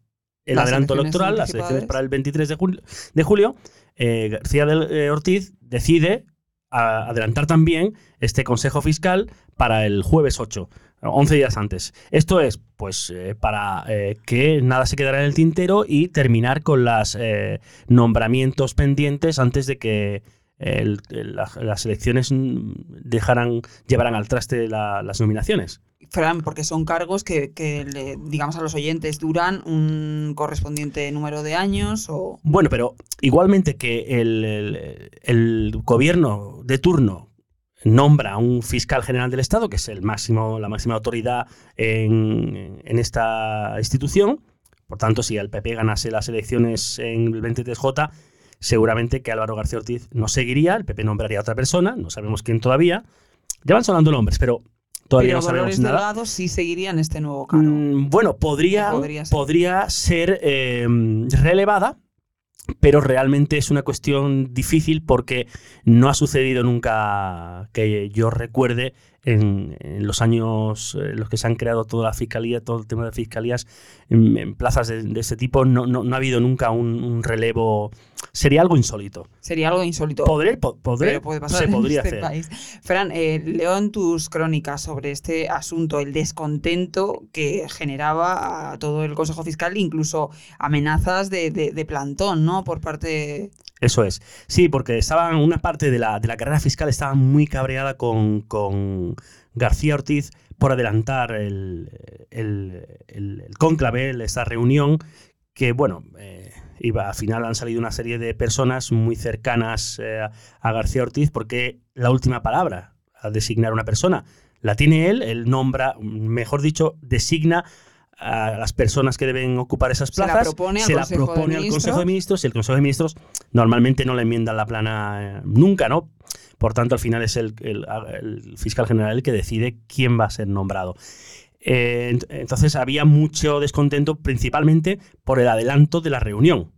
el adelanto electoral, las elecciones para el 23 de julio, de julio eh, García del, eh, Ortiz decide adelantar también este Consejo Fiscal para el jueves 8. 11 días antes. Esto es, pues, eh, para eh, que nada se quedara en el tintero y terminar con los eh, nombramientos pendientes antes de que las elecciones dejaran, llevaran al traste las nominaciones. Fran, porque son cargos que, le, digamos a los oyentes, duran un correspondiente número de años o... Bueno, pero igualmente que el gobierno de turno nombra a un fiscal general del Estado, que es el máximo, la máxima autoridad en, esta institución. Por tanto, si el PP ganase las elecciones en el 23J, seguramente que Álvaro García Ortiz no seguiría, el PP nombraría a otra persona, no sabemos quién todavía. Ya van sonando nombres, pero todavía no sabemos nada. Delgado sí seguiría en este nuevo cargo. Mm, bueno, podría, podría ser, eh, relevada, pero realmente es una cuestión difícil porque no ha sucedido nunca que yo recuerde en, los años en los que se han creado toda la fiscalía, todo el tema de fiscalías, en, plazas de, ese tipo, no, no, ha habido nunca un, relevo. Sería algo insólito. Sería algo insólito. Podré, podré se podría este hacer. Fran, eh, leo en tus crónicas sobre este asunto el descontento que generaba a todo el Consejo Fiscal, incluso amenazas de, de, plantón, ¿no? Por parte eso es. Sí, porque estaban, una parte de la, de la carrera fiscal estaba muy cabreada con, con García Ortiz por adelantar el, el, el, cónclave, esa reunión, que bueno, eh, iba, al final han salido una serie de personas muy cercanas eh, a García Ortiz porque la última palabra a designar una persona la tiene él, él nombra, mejor dicho, designa a las personas que deben ocupar esas plazas, se la propone, al Consejo de Ministros y el Consejo de Ministros normalmente no le enmiendan la plana eh, nunca, ¿no? Por tanto, al final es el, fiscal general el que decide quién va a ser nombrado. Eh, entonces había mucho descontento principalmente por el adelanto de la reunión.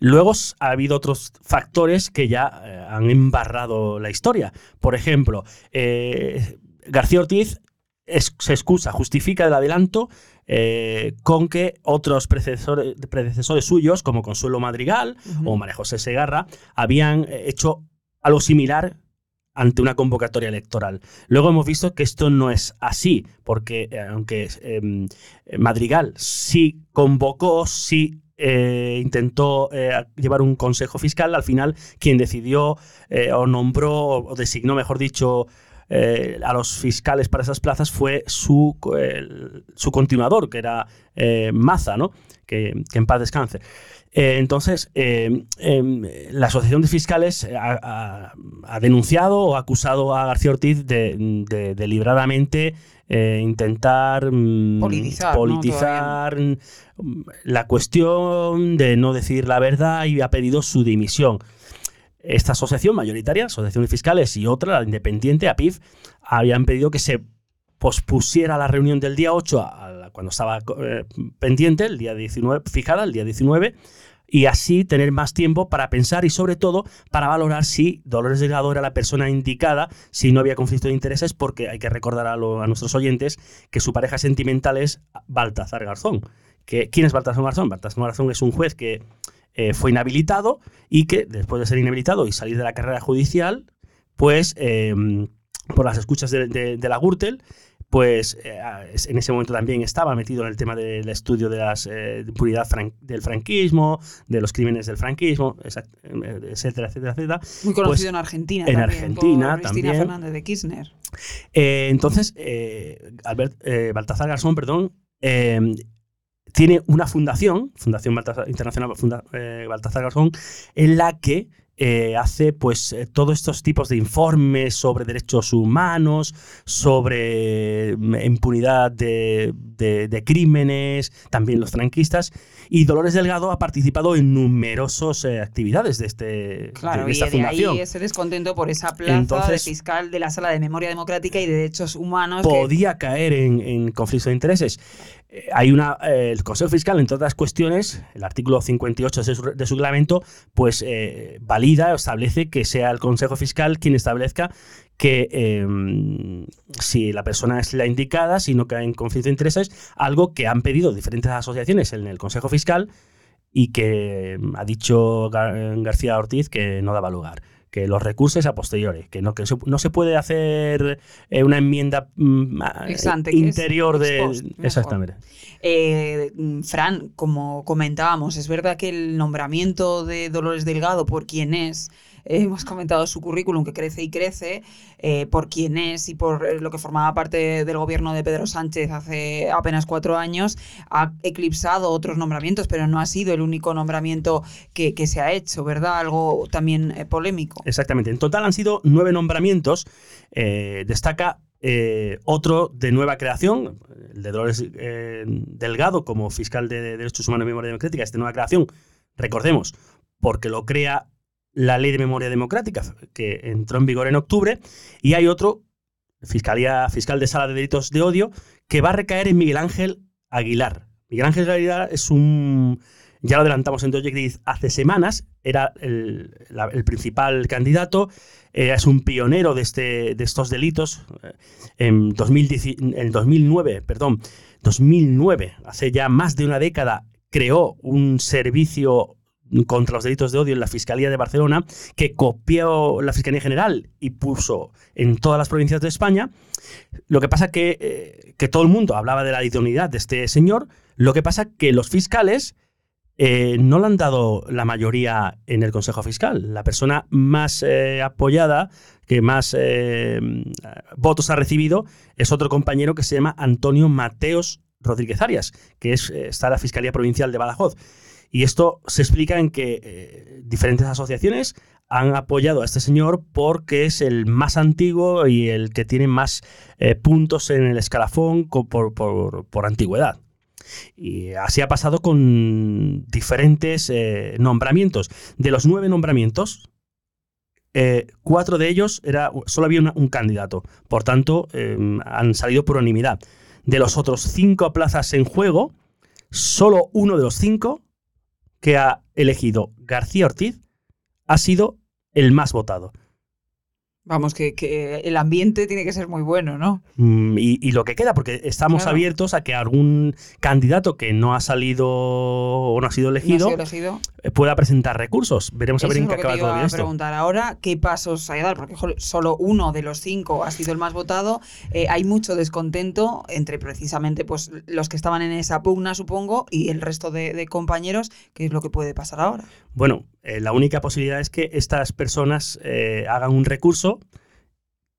Luego ha habido otros factores que ya eh, han embarrado la historia. Por ejemplo, García Ortiz se excusa, justifica el adelanto eh, con que otros predecesores, predecesores, suyos, como Consuelo Madrigal o María José Segarra, habían eh, hecho algo similar ante una convocatoria electoral. Luego hemos visto que esto no es así, porque eh, aunque em, Madrigal sí convocó, sí intentó llevar un consejo fiscal, al final quien decidió o nombró o designó, mejor dicho, eh, a los fiscales para esas plazas fue su, su continuador, que era eh, Maza, ¿no? que, en paz descanse. Eh, entonces, em, la Asociación de Fiscales ha, denunciado o acusado a García Ortiz de, deliberadamente intentar mm, politizar, politizar mm, la cuestión de no decir la verdad y ha pedido su dimisión. Esta asociación mayoritaria, Asociación de Fiscales, y otra, la independiente, APIF, habían pedido que se pospusiera la reunión del día 8 a la- cuando estaba eh, pendiente, el día 19, fijada, el día 19, y así tener más tiempo para pensar y sobre todo para valorar si Dolores Delgado era la persona indicada, si no había conflicto de intereses, porque hay que recordar a, a nuestros oyentes que su pareja sentimental es Baltazar Garzón. Que, ¿Quién es Baltasar Garzón? Baltasar Garzón es un juez que eh, fue inhabilitado y que después de ser inhabilitado y salir de la carrera judicial, pues eh, por las escuchas de, de- de la Gürtel, pues eh, en ese momento también estaba metido en el tema del estudio de la impunidad fran- del franquismo, de los crímenes del franquismo, etcétera, etcétera, etcétera. Muy conocido Pues, en Argentina. en también, Argentina por Cristina también. Fernández de Kirchner. Eh, entonces, Albert, eh, Baltasar Garzón, perdón, tiene una fundación, Fundación Baltasar- Internacional Funda- eh, Baltasar Garzón, en la que eh, hace pues eh, todos estos tipos de informes sobre derechos humanos, sobre mm, impunidad de, de- de crímenes, también los franquistas. Y Dolores Delgado ha participado en numerosas actividades de, este, Claro, de y esta de fundación. ahí ese descontento por esa plaza Entonces- de fiscal de la Sala de Memoria Democrática y de Derechos Humanos. que- podía caer en, en conflicto de intereses. Eh, hay una, eh, el Consejo Fiscal, entre otras cuestiones, el artículo 58 de su, de su reglamento, pues eh, valida o establece que sea el Consejo Fiscal quien establezca que eh, si la persona es la indicada, si no cae en conflicto de intereses, algo que han pedido diferentes asociaciones en el Consejo Fiscal y que mm, ha dicho Gar- García Ortiz que no daba lugar. Que los recursos a posteriori, que no, que se- no se puede hacer eh, una enmienda mm, a- Ex ante, que es interior de. Exactamente. Eh, Fran, como comentábamos, es verdad que el nombramiento de Dolores Delgado por quien es, hemos comentado su currículum que crece y crece, eh, por quién es y por eh, lo que formaba parte del gobierno de Pedro Sánchez hace apenas cuatro años, ha eclipsado otros nombramientos, pero no ha sido el único nombramiento que, que se ha hecho, ¿verdad? Algo también eh, polémico. Exactamente. En total han sido nueve nombramientos. Destaca otro de nueva creación, el de Dolores Delgado como fiscal de, de Derechos Humanos y Memoria Democrática, es de nueva creación. Recordemos, porque lo crea la Ley de Memoria Democrática, que entró en vigor en octubre, y hay otro, Fiscalía Fiscal de Sala de Delitos de Odio, que va a recaer en Miguel Ángel Aguilar. Miguel Ángel Aguilar es un, ya lo adelantamos en Doye hace semanas, era el, la- el principal candidato, eh, es un pionero de, este, de estos delitos. Eh, En, 2010 en 2009, perdón, 2009, hace ya más de una década, creó un servicio contra los delitos de odio en la Fiscalía de Barcelona, que copió la Fiscalía General y puso en todas las provincias de España. Lo que pasa que, eh, que todo el mundo hablaba de la idoneidad de este señor, lo que pasa que los fiscales eh, no le han dado la mayoría en el Consejo Fiscal. La persona más eh, apoyada, que más votos ha recibido, es otro compañero que se llama Antonio Mateos Rodríguez Arias, que es, está en la Fiscalía Provincial de Badajoz. Y esto se explica en que eh, diferentes asociaciones han apoyado a este señor porque es el más antiguo y el que tiene más eh, puntos en el escalafón por, por- por antigüedad. Y así ha pasado con diferentes eh, nombramientos. De los nueve nombramientos, cuatro de ellos era, solo había un candidato. Por tanto, eh, han salido por unanimidad. De los otros cinco plazas en juego, solo uno de los cinco que ha elegido García Ortiz ha sido el más votado. Vamos, que, que el ambiente tiene que ser muy bueno, ¿no? Mm, Y, y lo que queda, porque estamos Claro. abiertos a que algún candidato que no ha salido o no ha sido No ha elegido sido elegido. eh, pueda presentar recursos. Veremos a Eso ver es en qué que acaba todo a esto. preguntar ahora, ¿qué pasos hay que dar? Porque solo uno de los cinco ha sido el más votado. Eh, hay mucho descontento entre precisamente pues, los que estaban en esa pugna, supongo, y el resto de, de compañeros. ¿Qué es lo que puede pasar ahora? Bueno, eh, la única posibilidad es que estas personas eh, hagan un recurso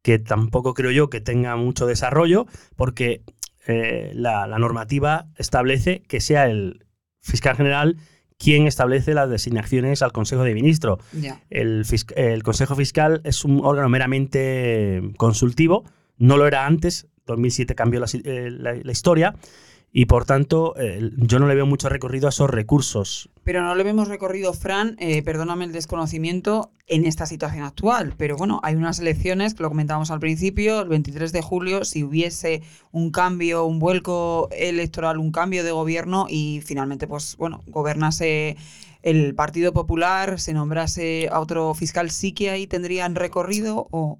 que tampoco creo yo que tenga mucho desarrollo, porque eh, la, la normativa establece que sea el fiscal general quien establece las designaciones al Consejo de Ministros. El, Consejo Fiscal es un órgano meramente consultivo, no lo era antes, 2007 cambió la, eh, la- la historia, y por tanto yo no le veo mucho recorrido a esos recursos. Pero no le vemos recorrido, Fran, eh, perdóname el desconocimiento, en esta situación actual. Pero bueno, hay unas elecciones, que lo comentábamos al principio, el 23 de julio, si hubiese un cambio, un vuelco electoral, un cambio de gobierno y finalmente, pues bueno, gobernase el Partido Popular, se nombrase a otro fiscal, ¿sí que ahí tendrían recorrido o...?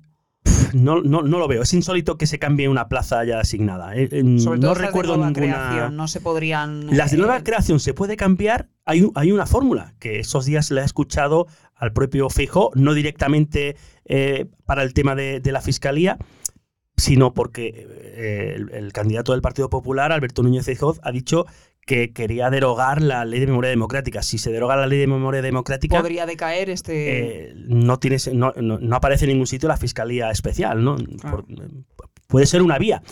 No, no, no, lo veo. Es insólito que se cambie una plaza ya asignada. Eh, eh, no recuerdo ninguna. Creación, no se podrían. Las de nueva eh, creación se puede cambiar. Hay, hay una fórmula que esos días le he escuchado al propio Fijo, no directamente para el tema de, la fiscalía, sino porque el, candidato del Partido Popular, Alberto Núñez Feijóo, ha dicho que quería derogar la ley de memoria democrática. Si se deroga la ley de memoria democrática... Podría decaer este... Eh, no, tiene, no, no, aparece en ningún sitio la Fiscalía Especial, ¿no? puede ser una vía.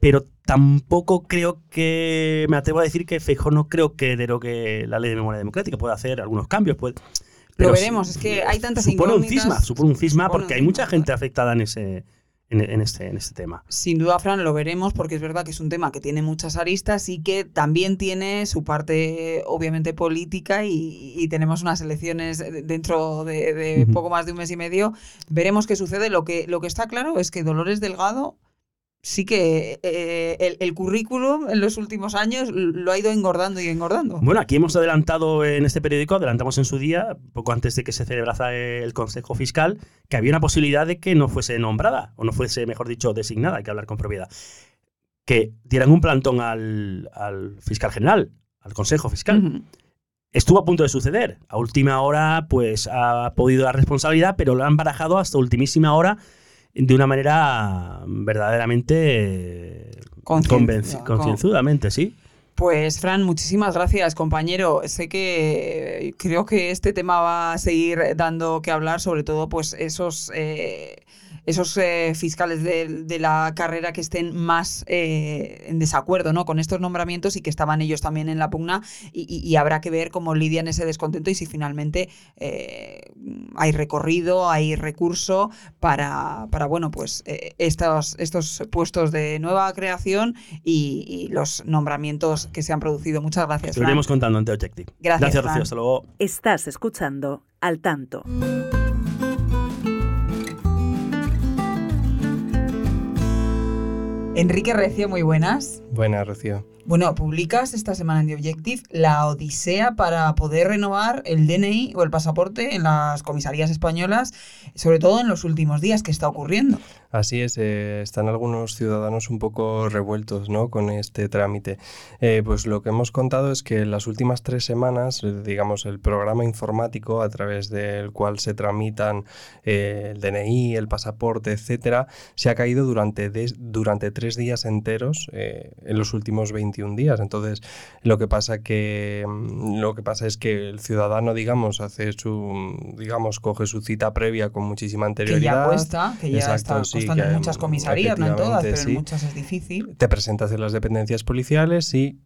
Pero tampoco creo que... Me atrevo a decir que Feijóo no creo que derogue la ley de memoria democrática. Puede hacer algunos cambios, puede... Lo veremos, es que hay tantas supone un cisma, supone un cisma porque hay mucha gente afectada en ese en, este, en este tema. Sin duda, Fran, lo veremos porque es verdad que es un tema que tiene muchas aristas y que también tiene su parte, obviamente, política y, tenemos unas elecciones dentro de, poco más de un mes y medio. Veremos qué sucede. Lo que, lo que está claro es que Dolores Delgado sí que eh, el, currículum en los últimos años lo ha ido engordando y engordando. Bueno, aquí hemos adelantado en este periódico, adelantamos en su día, poco antes de que se celebrase el Consejo Fiscal, que había una posibilidad de que no fuese nombrada, o no fuese, mejor dicho, designada, hay que hablar con propiedad. Que dieran un plantón al, fiscal general, al Consejo Fiscal. Estuvo a punto de suceder. A última hora, pues ha podido la responsabilidad, pero lo han barajado hasta ultimísima hora de una manera verdaderamente concienzudamente, sí. Pues Fran, muchísimas gracias, compañero. Sé que creo que este tema va a seguir dando que hablar, sobre todo pues esos eh, esos eh, fiscales de, la carrera que estén más eh, en desacuerdo ¿no? con estos nombramientos y que estaban ellos también en la pugna y, habrá que ver cómo lidian ese descontento y si finalmente eh, hay recorrido, hay recurso para, para bueno, pues estos, estos puestos de nueva creación y, los nombramientos que se han producido. Muchas gracias. Lo iremos contando ante Objective. Gracias, gracias Rocío. Hasta luego. Estás escuchando al tanto. Enrique Recio, muy buenas. Buenas, Rocío. Bueno, publicas esta semana en The Objective la odisea para poder renovar el DNI o el pasaporte en las comisarías españolas, sobre todo en los últimos días. ¿Qué está ocurriendo? Así es, eh, están algunos ciudadanos un poco revueltos ¿no? con este trámite. Eh, pues lo que hemos contado es que en las últimas tres semanas, eh, digamos, el programa informático a través del cual se tramitan el DNI, el pasaporte, etcétera, se ha caído durante, durante tres días enteros en los últimos 21 días. Entonces, lo que pasa que mm, lo que pasa es que el ciudadano, digamos, hace su, digamos, coge su cita previa con muchísima anterioridad. Que ya cuesta, que ya está en muchas comisarías, no en todas, pero en muchas es difícil. Te presentas en las dependencias policiales y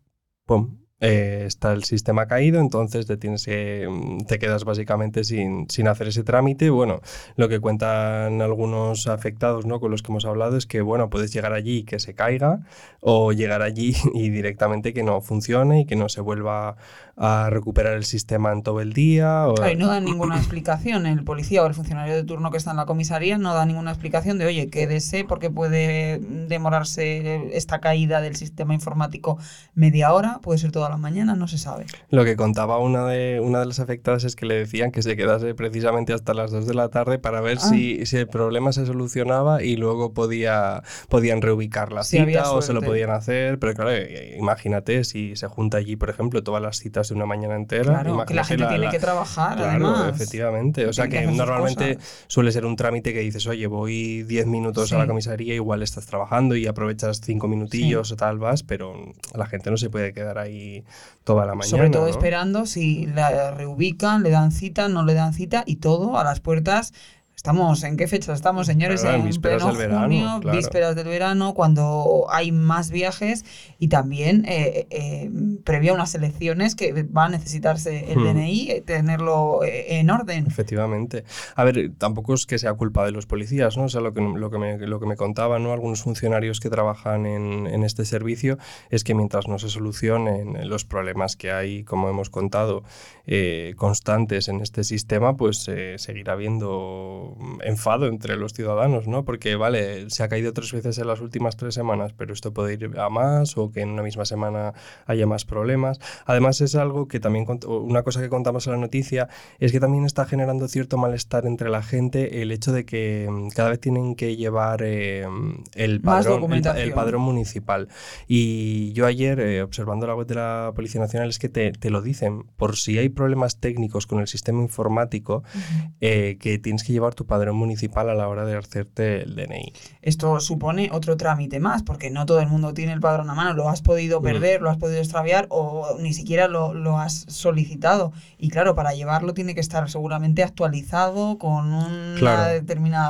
¡pum! Eh, está el sistema caído, entonces te, tienes que, mm, te quedas básicamente sin, sin, hacer ese trámite. Bueno, lo que cuentan algunos afectados ¿no? con los que hemos hablado es que bueno, puedes llegar allí y que se caiga o llegar allí y directamente que no funcione y que no se vuelva a recuperar el sistema en todo el día. O... no dan ninguna explicación. El policía o el funcionario de turno que está en la comisaría no da ninguna explicación de, oye, quédese porque puede demorarse esta caída del sistema informático media hora, puede ser toda la mañana, no se sabe. Lo que contaba una de, una de las afectadas es que le decían que se quedase precisamente hasta las 2 de la tarde para ver ah. si, si, el problema se solucionaba y luego podía, podían reubicar la cita o se lo podían hacer. Pero claro, imagínate si se junta allí, por ejemplo, todas las citas una mañana entera. Claro, que la gente tiene que trabajar, claro, efectivamente. O sea que, normalmente suele ser un trámite que dices, oye, voy 10 minutos a la comisaría, igual estás trabajando y aprovechas 5 minutillos o tal vas, pero la gente no se puede quedar ahí toda la mañana. Sobre todo esperando si la reubican, le dan cita, no le dan cita y todo a las puertas Estamos, ¿en qué fecha estamos, señores? Claro, en vísperas pleno del verano, junio, claro. vísperas del verano, cuando hay más viajes y también eh, eh, previo a unas elecciones que va a necesitarse el Hmm. DNI, eh, tenerlo eh, en orden. Efectivamente. A ver, tampoco es que sea culpa de los policías, ¿no? O sea, lo que, lo que, me, lo que me contaban ¿no? algunos funcionarios que trabajan en, en este servicio es que mientras no se solucionen los problemas que hay, como hemos contado, eh, constantes en este sistema, pues eh, seguirá habiendo enfado entre los ciudadanos, ¿no? Porque, vale, se ha caído tres veces en las últimas tres semanas, pero esto puede ir a más o que en una misma semana haya más problemas. Además, es algo que también, una cosa que contamos en la noticia, es que también está generando cierto malestar entre la gente el hecho de que mm, cada vez tienen que llevar eh, el, padrón, el, pa- documentación. el padrón municipal. Y yo ayer, eh, observando la web de la Policía Nacional, es que te, te lo dicen, por si hay problemas técnicos con el sistema informático, eh, que tienes que llevar tu padrón municipal a la hora de hacerte el DNI. Esto supone otro trámite más, porque no todo el mundo tiene el padrón a mano, lo has podido Mm. perder, lo has podido extraviar o ni siquiera lo, lo has solicitado. Y claro, para llevarlo tiene que estar seguramente actualizado con Claro.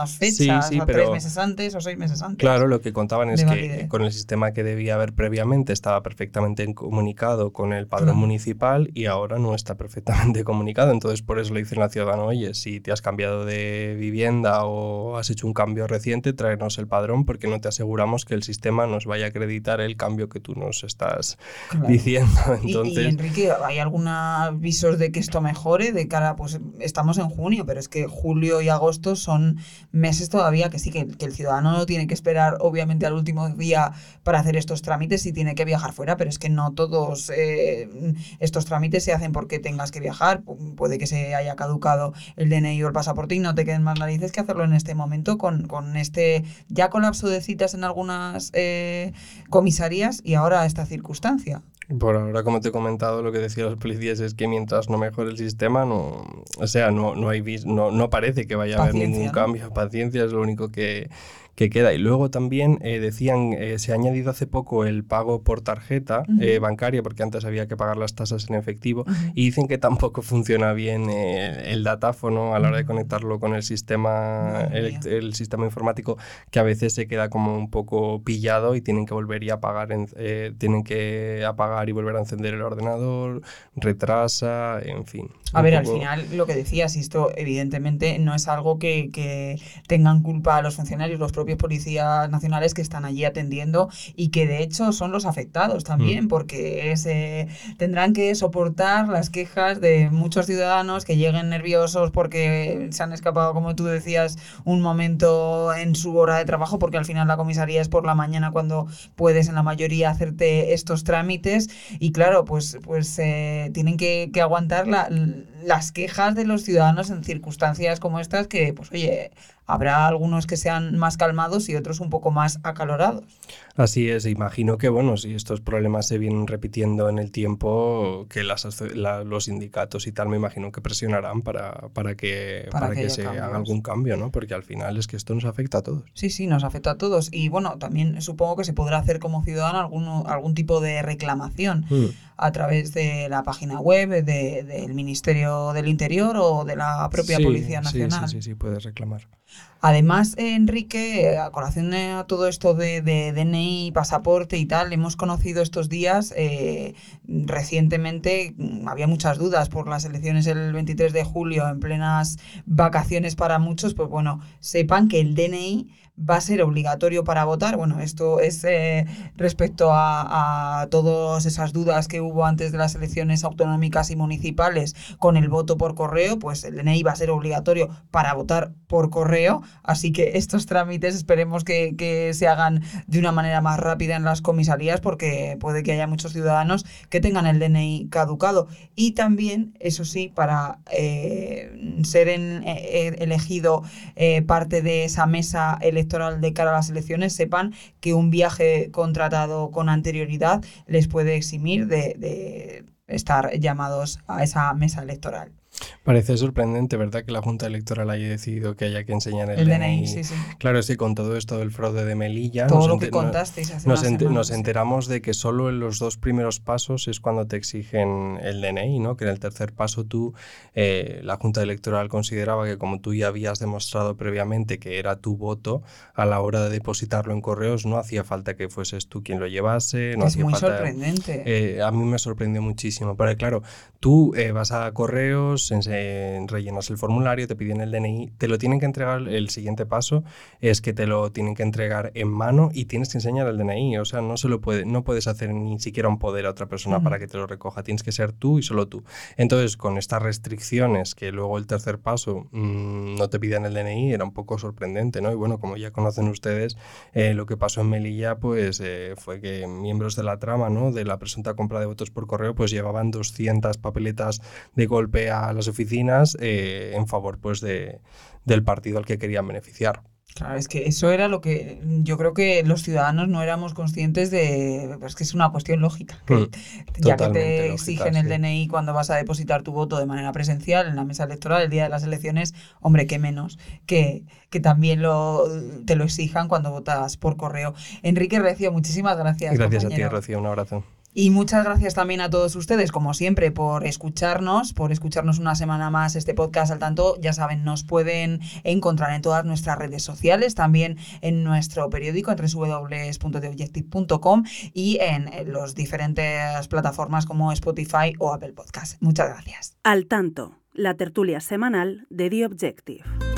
Sí, fechas, sí, o tres meses antes o seis meses antes. Claro, lo que contaban es que validez. con el sistema que debía haber previamente estaba perfectamente comunicado con el padrón municipal y ahora no está perfectamente comunicado. Entonces, por eso le dicen al ciudadano, oye, si te has cambiado de vivienda o has hecho un cambio reciente, tráenos el padrón porque no te aseguramos que el sistema nos vaya a acreditar el cambio que tú nos estás Claro. diciendo. Y- Y, Entonces, Enrique, ¿hay algún avisos de que esto mejore? De cara, pues estamos en junio, pero es que julio y agosto son meses todavía que sí, que, que el ciudadano no tiene que esperar, obviamente, al último día para hacer estos trámites y tiene que viajar fuera, pero es que no todos eh, estos trámites se hacen porque tengas que viajar. Pu- Puede que se haya caducado el DNI o el pasaporte y no te queden más narices que hacerlo en este momento con, con este ya colapso de citas en algunas eh, comisarías y ahora esta circunstancia. Por ahora, como te he comentado, lo que decían los policías es que mientras no mejore el sistema, no, o sea, no, no, hay no, no parece que vaya a haber Paciencia, ningún cambio. Paciencia es lo único que, que queda. Y luego también eh, decían, eh, se ha añadido hace poco el pago por tarjeta eh, bancaria, porque antes había que pagar las tasas en efectivo, y dicen que tampoco funciona bien eh, el datáfono a la hora de conectarlo con el sistema, el sistema informático, que a veces se queda como un poco pillado y tienen que volver y apagar, en- tienen que apagar y volver a encender el ordenador, retrasa, en fin. A ver, al final lo que decías, y esto evidentemente no es algo que, que tengan culpa los funcionarios, los propios policías nacionales que están allí atendiendo y que de hecho son los afectados también, Mm. porque se tendrán que soportar las quejas de muchos ciudadanos que lleguen nerviosos porque se han escapado, como tú decías, un momento en su hora de trabajo, porque al final la comisaría es por la mañana cuando puedes en la mayoría hacerte estos trámites y claro, pues, pues eh, tienen que, que aguantar la- las quejas de los ciudadanos en circunstancias como estas que, pues oye, habrá algunos que sean más calmados y otros un poco más acalorados. Así es, imagino que bueno, si estos problemas se vienen repitiendo en el tiempo, que las, aso- la- los sindicatos y tal me imagino que presionarán para, para que, Para para que se cambios. haga algún cambio, ¿no? Porque al final es que esto nos afecta a todos. Sí, sí, nos afecta a todos. Y bueno, también supongo que se podrá hacer como ciudadano algún, algún tipo de reclamación a través de la página web de- del Ministerio del Interior o de la propia Sí, Policía sí, Nacional. Sí, sí, sí, puedes reclamar. Además, eh, Enrique, a colación a todo esto de, de DNI, pasaporte y tal, hemos conocido estos días, eh, recientemente mm, había muchas dudas por las elecciones el 23 de julio, en plenas vacaciones para muchos, pues bueno, sepan que el DNI va a ser obligatorio para votar. Bueno, esto es eh, respecto a, a todas esas dudas que hubo antes de las elecciones autonómicas y municipales con el voto por correo, pues el DNI va a ser obligatorio para votar por correo, así que estos trámites esperemos que, que se hagan de una manera más rápida en las comisarías porque puede que haya muchos ciudadanos que tengan el DNI caducado. Y también, eso sí, para eh, ser eh, elegido parte de esa mesa electoral de cara a las elecciones, sepan que un viaje contratado con anterioridad les puede eximir de, de estar llamados a esa mesa electoral. Parece sorprendente, ¿verdad?, que la Junta Electoral haya decidido que haya que enseñar el, El DNI. DNI, sí, sí. Claro, sí, con todo esto del fraude de Melilla. Todo lo que contasteis hace Nos, unas ente- nos semanas. enteramos de que solo en los dos primeros pasos es cuando te exigen el DNI, ¿no? Que en el tercer paso tú, eh, la Junta Electoral consideraba que como tú ya habías demostrado previamente que era tu voto, a la hora de depositarlo en correos no hacía falta que fueses tú quien lo llevase, no es hacía muy falta... sorprendente. Eh, a mí me sorprendió muchísimo, porque claro, tú eh, vas a correos, en- en- rellenas el formulario, te piden el DNI, te lo tienen que entregar, el siguiente paso es que te lo tienen que entregar en mano y tienes que enseñar el DNI, o sea, no se lo puede, no puedes hacer ni siquiera un poder a otra persona Ujú. para que te lo recoja, tienes que ser tú y solo tú. Entonces, con estas restricciones que luego el tercer paso mm, no te piden el DNI, era un poco sorprendente, ¿no? Y bueno, como ya conocen ustedes, eh, lo que pasó en Melilla, pues eh, fue que miembros de la trama, ¿no? De la presunta compra de votos por correo, pues llevaban 200 papeletas de golpe a las oficinas eh, en favor, pues, de, del partido al que querían beneficiar. Claro, es que eso era lo que yo creo que los ciudadanos no éramos conscientes de, pues que es una cuestión lógica, que Mm, ya que te lógica, exigen el sí. DNI cuando vas a depositar tu voto de manera presencial en la mesa electoral el día de las elecciones, hombre, qué menos que, que también lo, te lo exijan cuando votas por correo. Enrique Recio, muchísimas gracias. Gracias a ti. Rocío, un abrazo. Y muchas gracias también a todos ustedes, como siempre, por escucharnos, por escucharnos una semana más este podcast al tanto. Ya saben, nos pueden encontrar en todas nuestras redes sociales, también en nuestro periódico, en www.theobjective.com y en las diferentes plataformas como Spotify o Apple Podcast. Muchas gracias. Al tanto, la tertulia semanal de The Objective.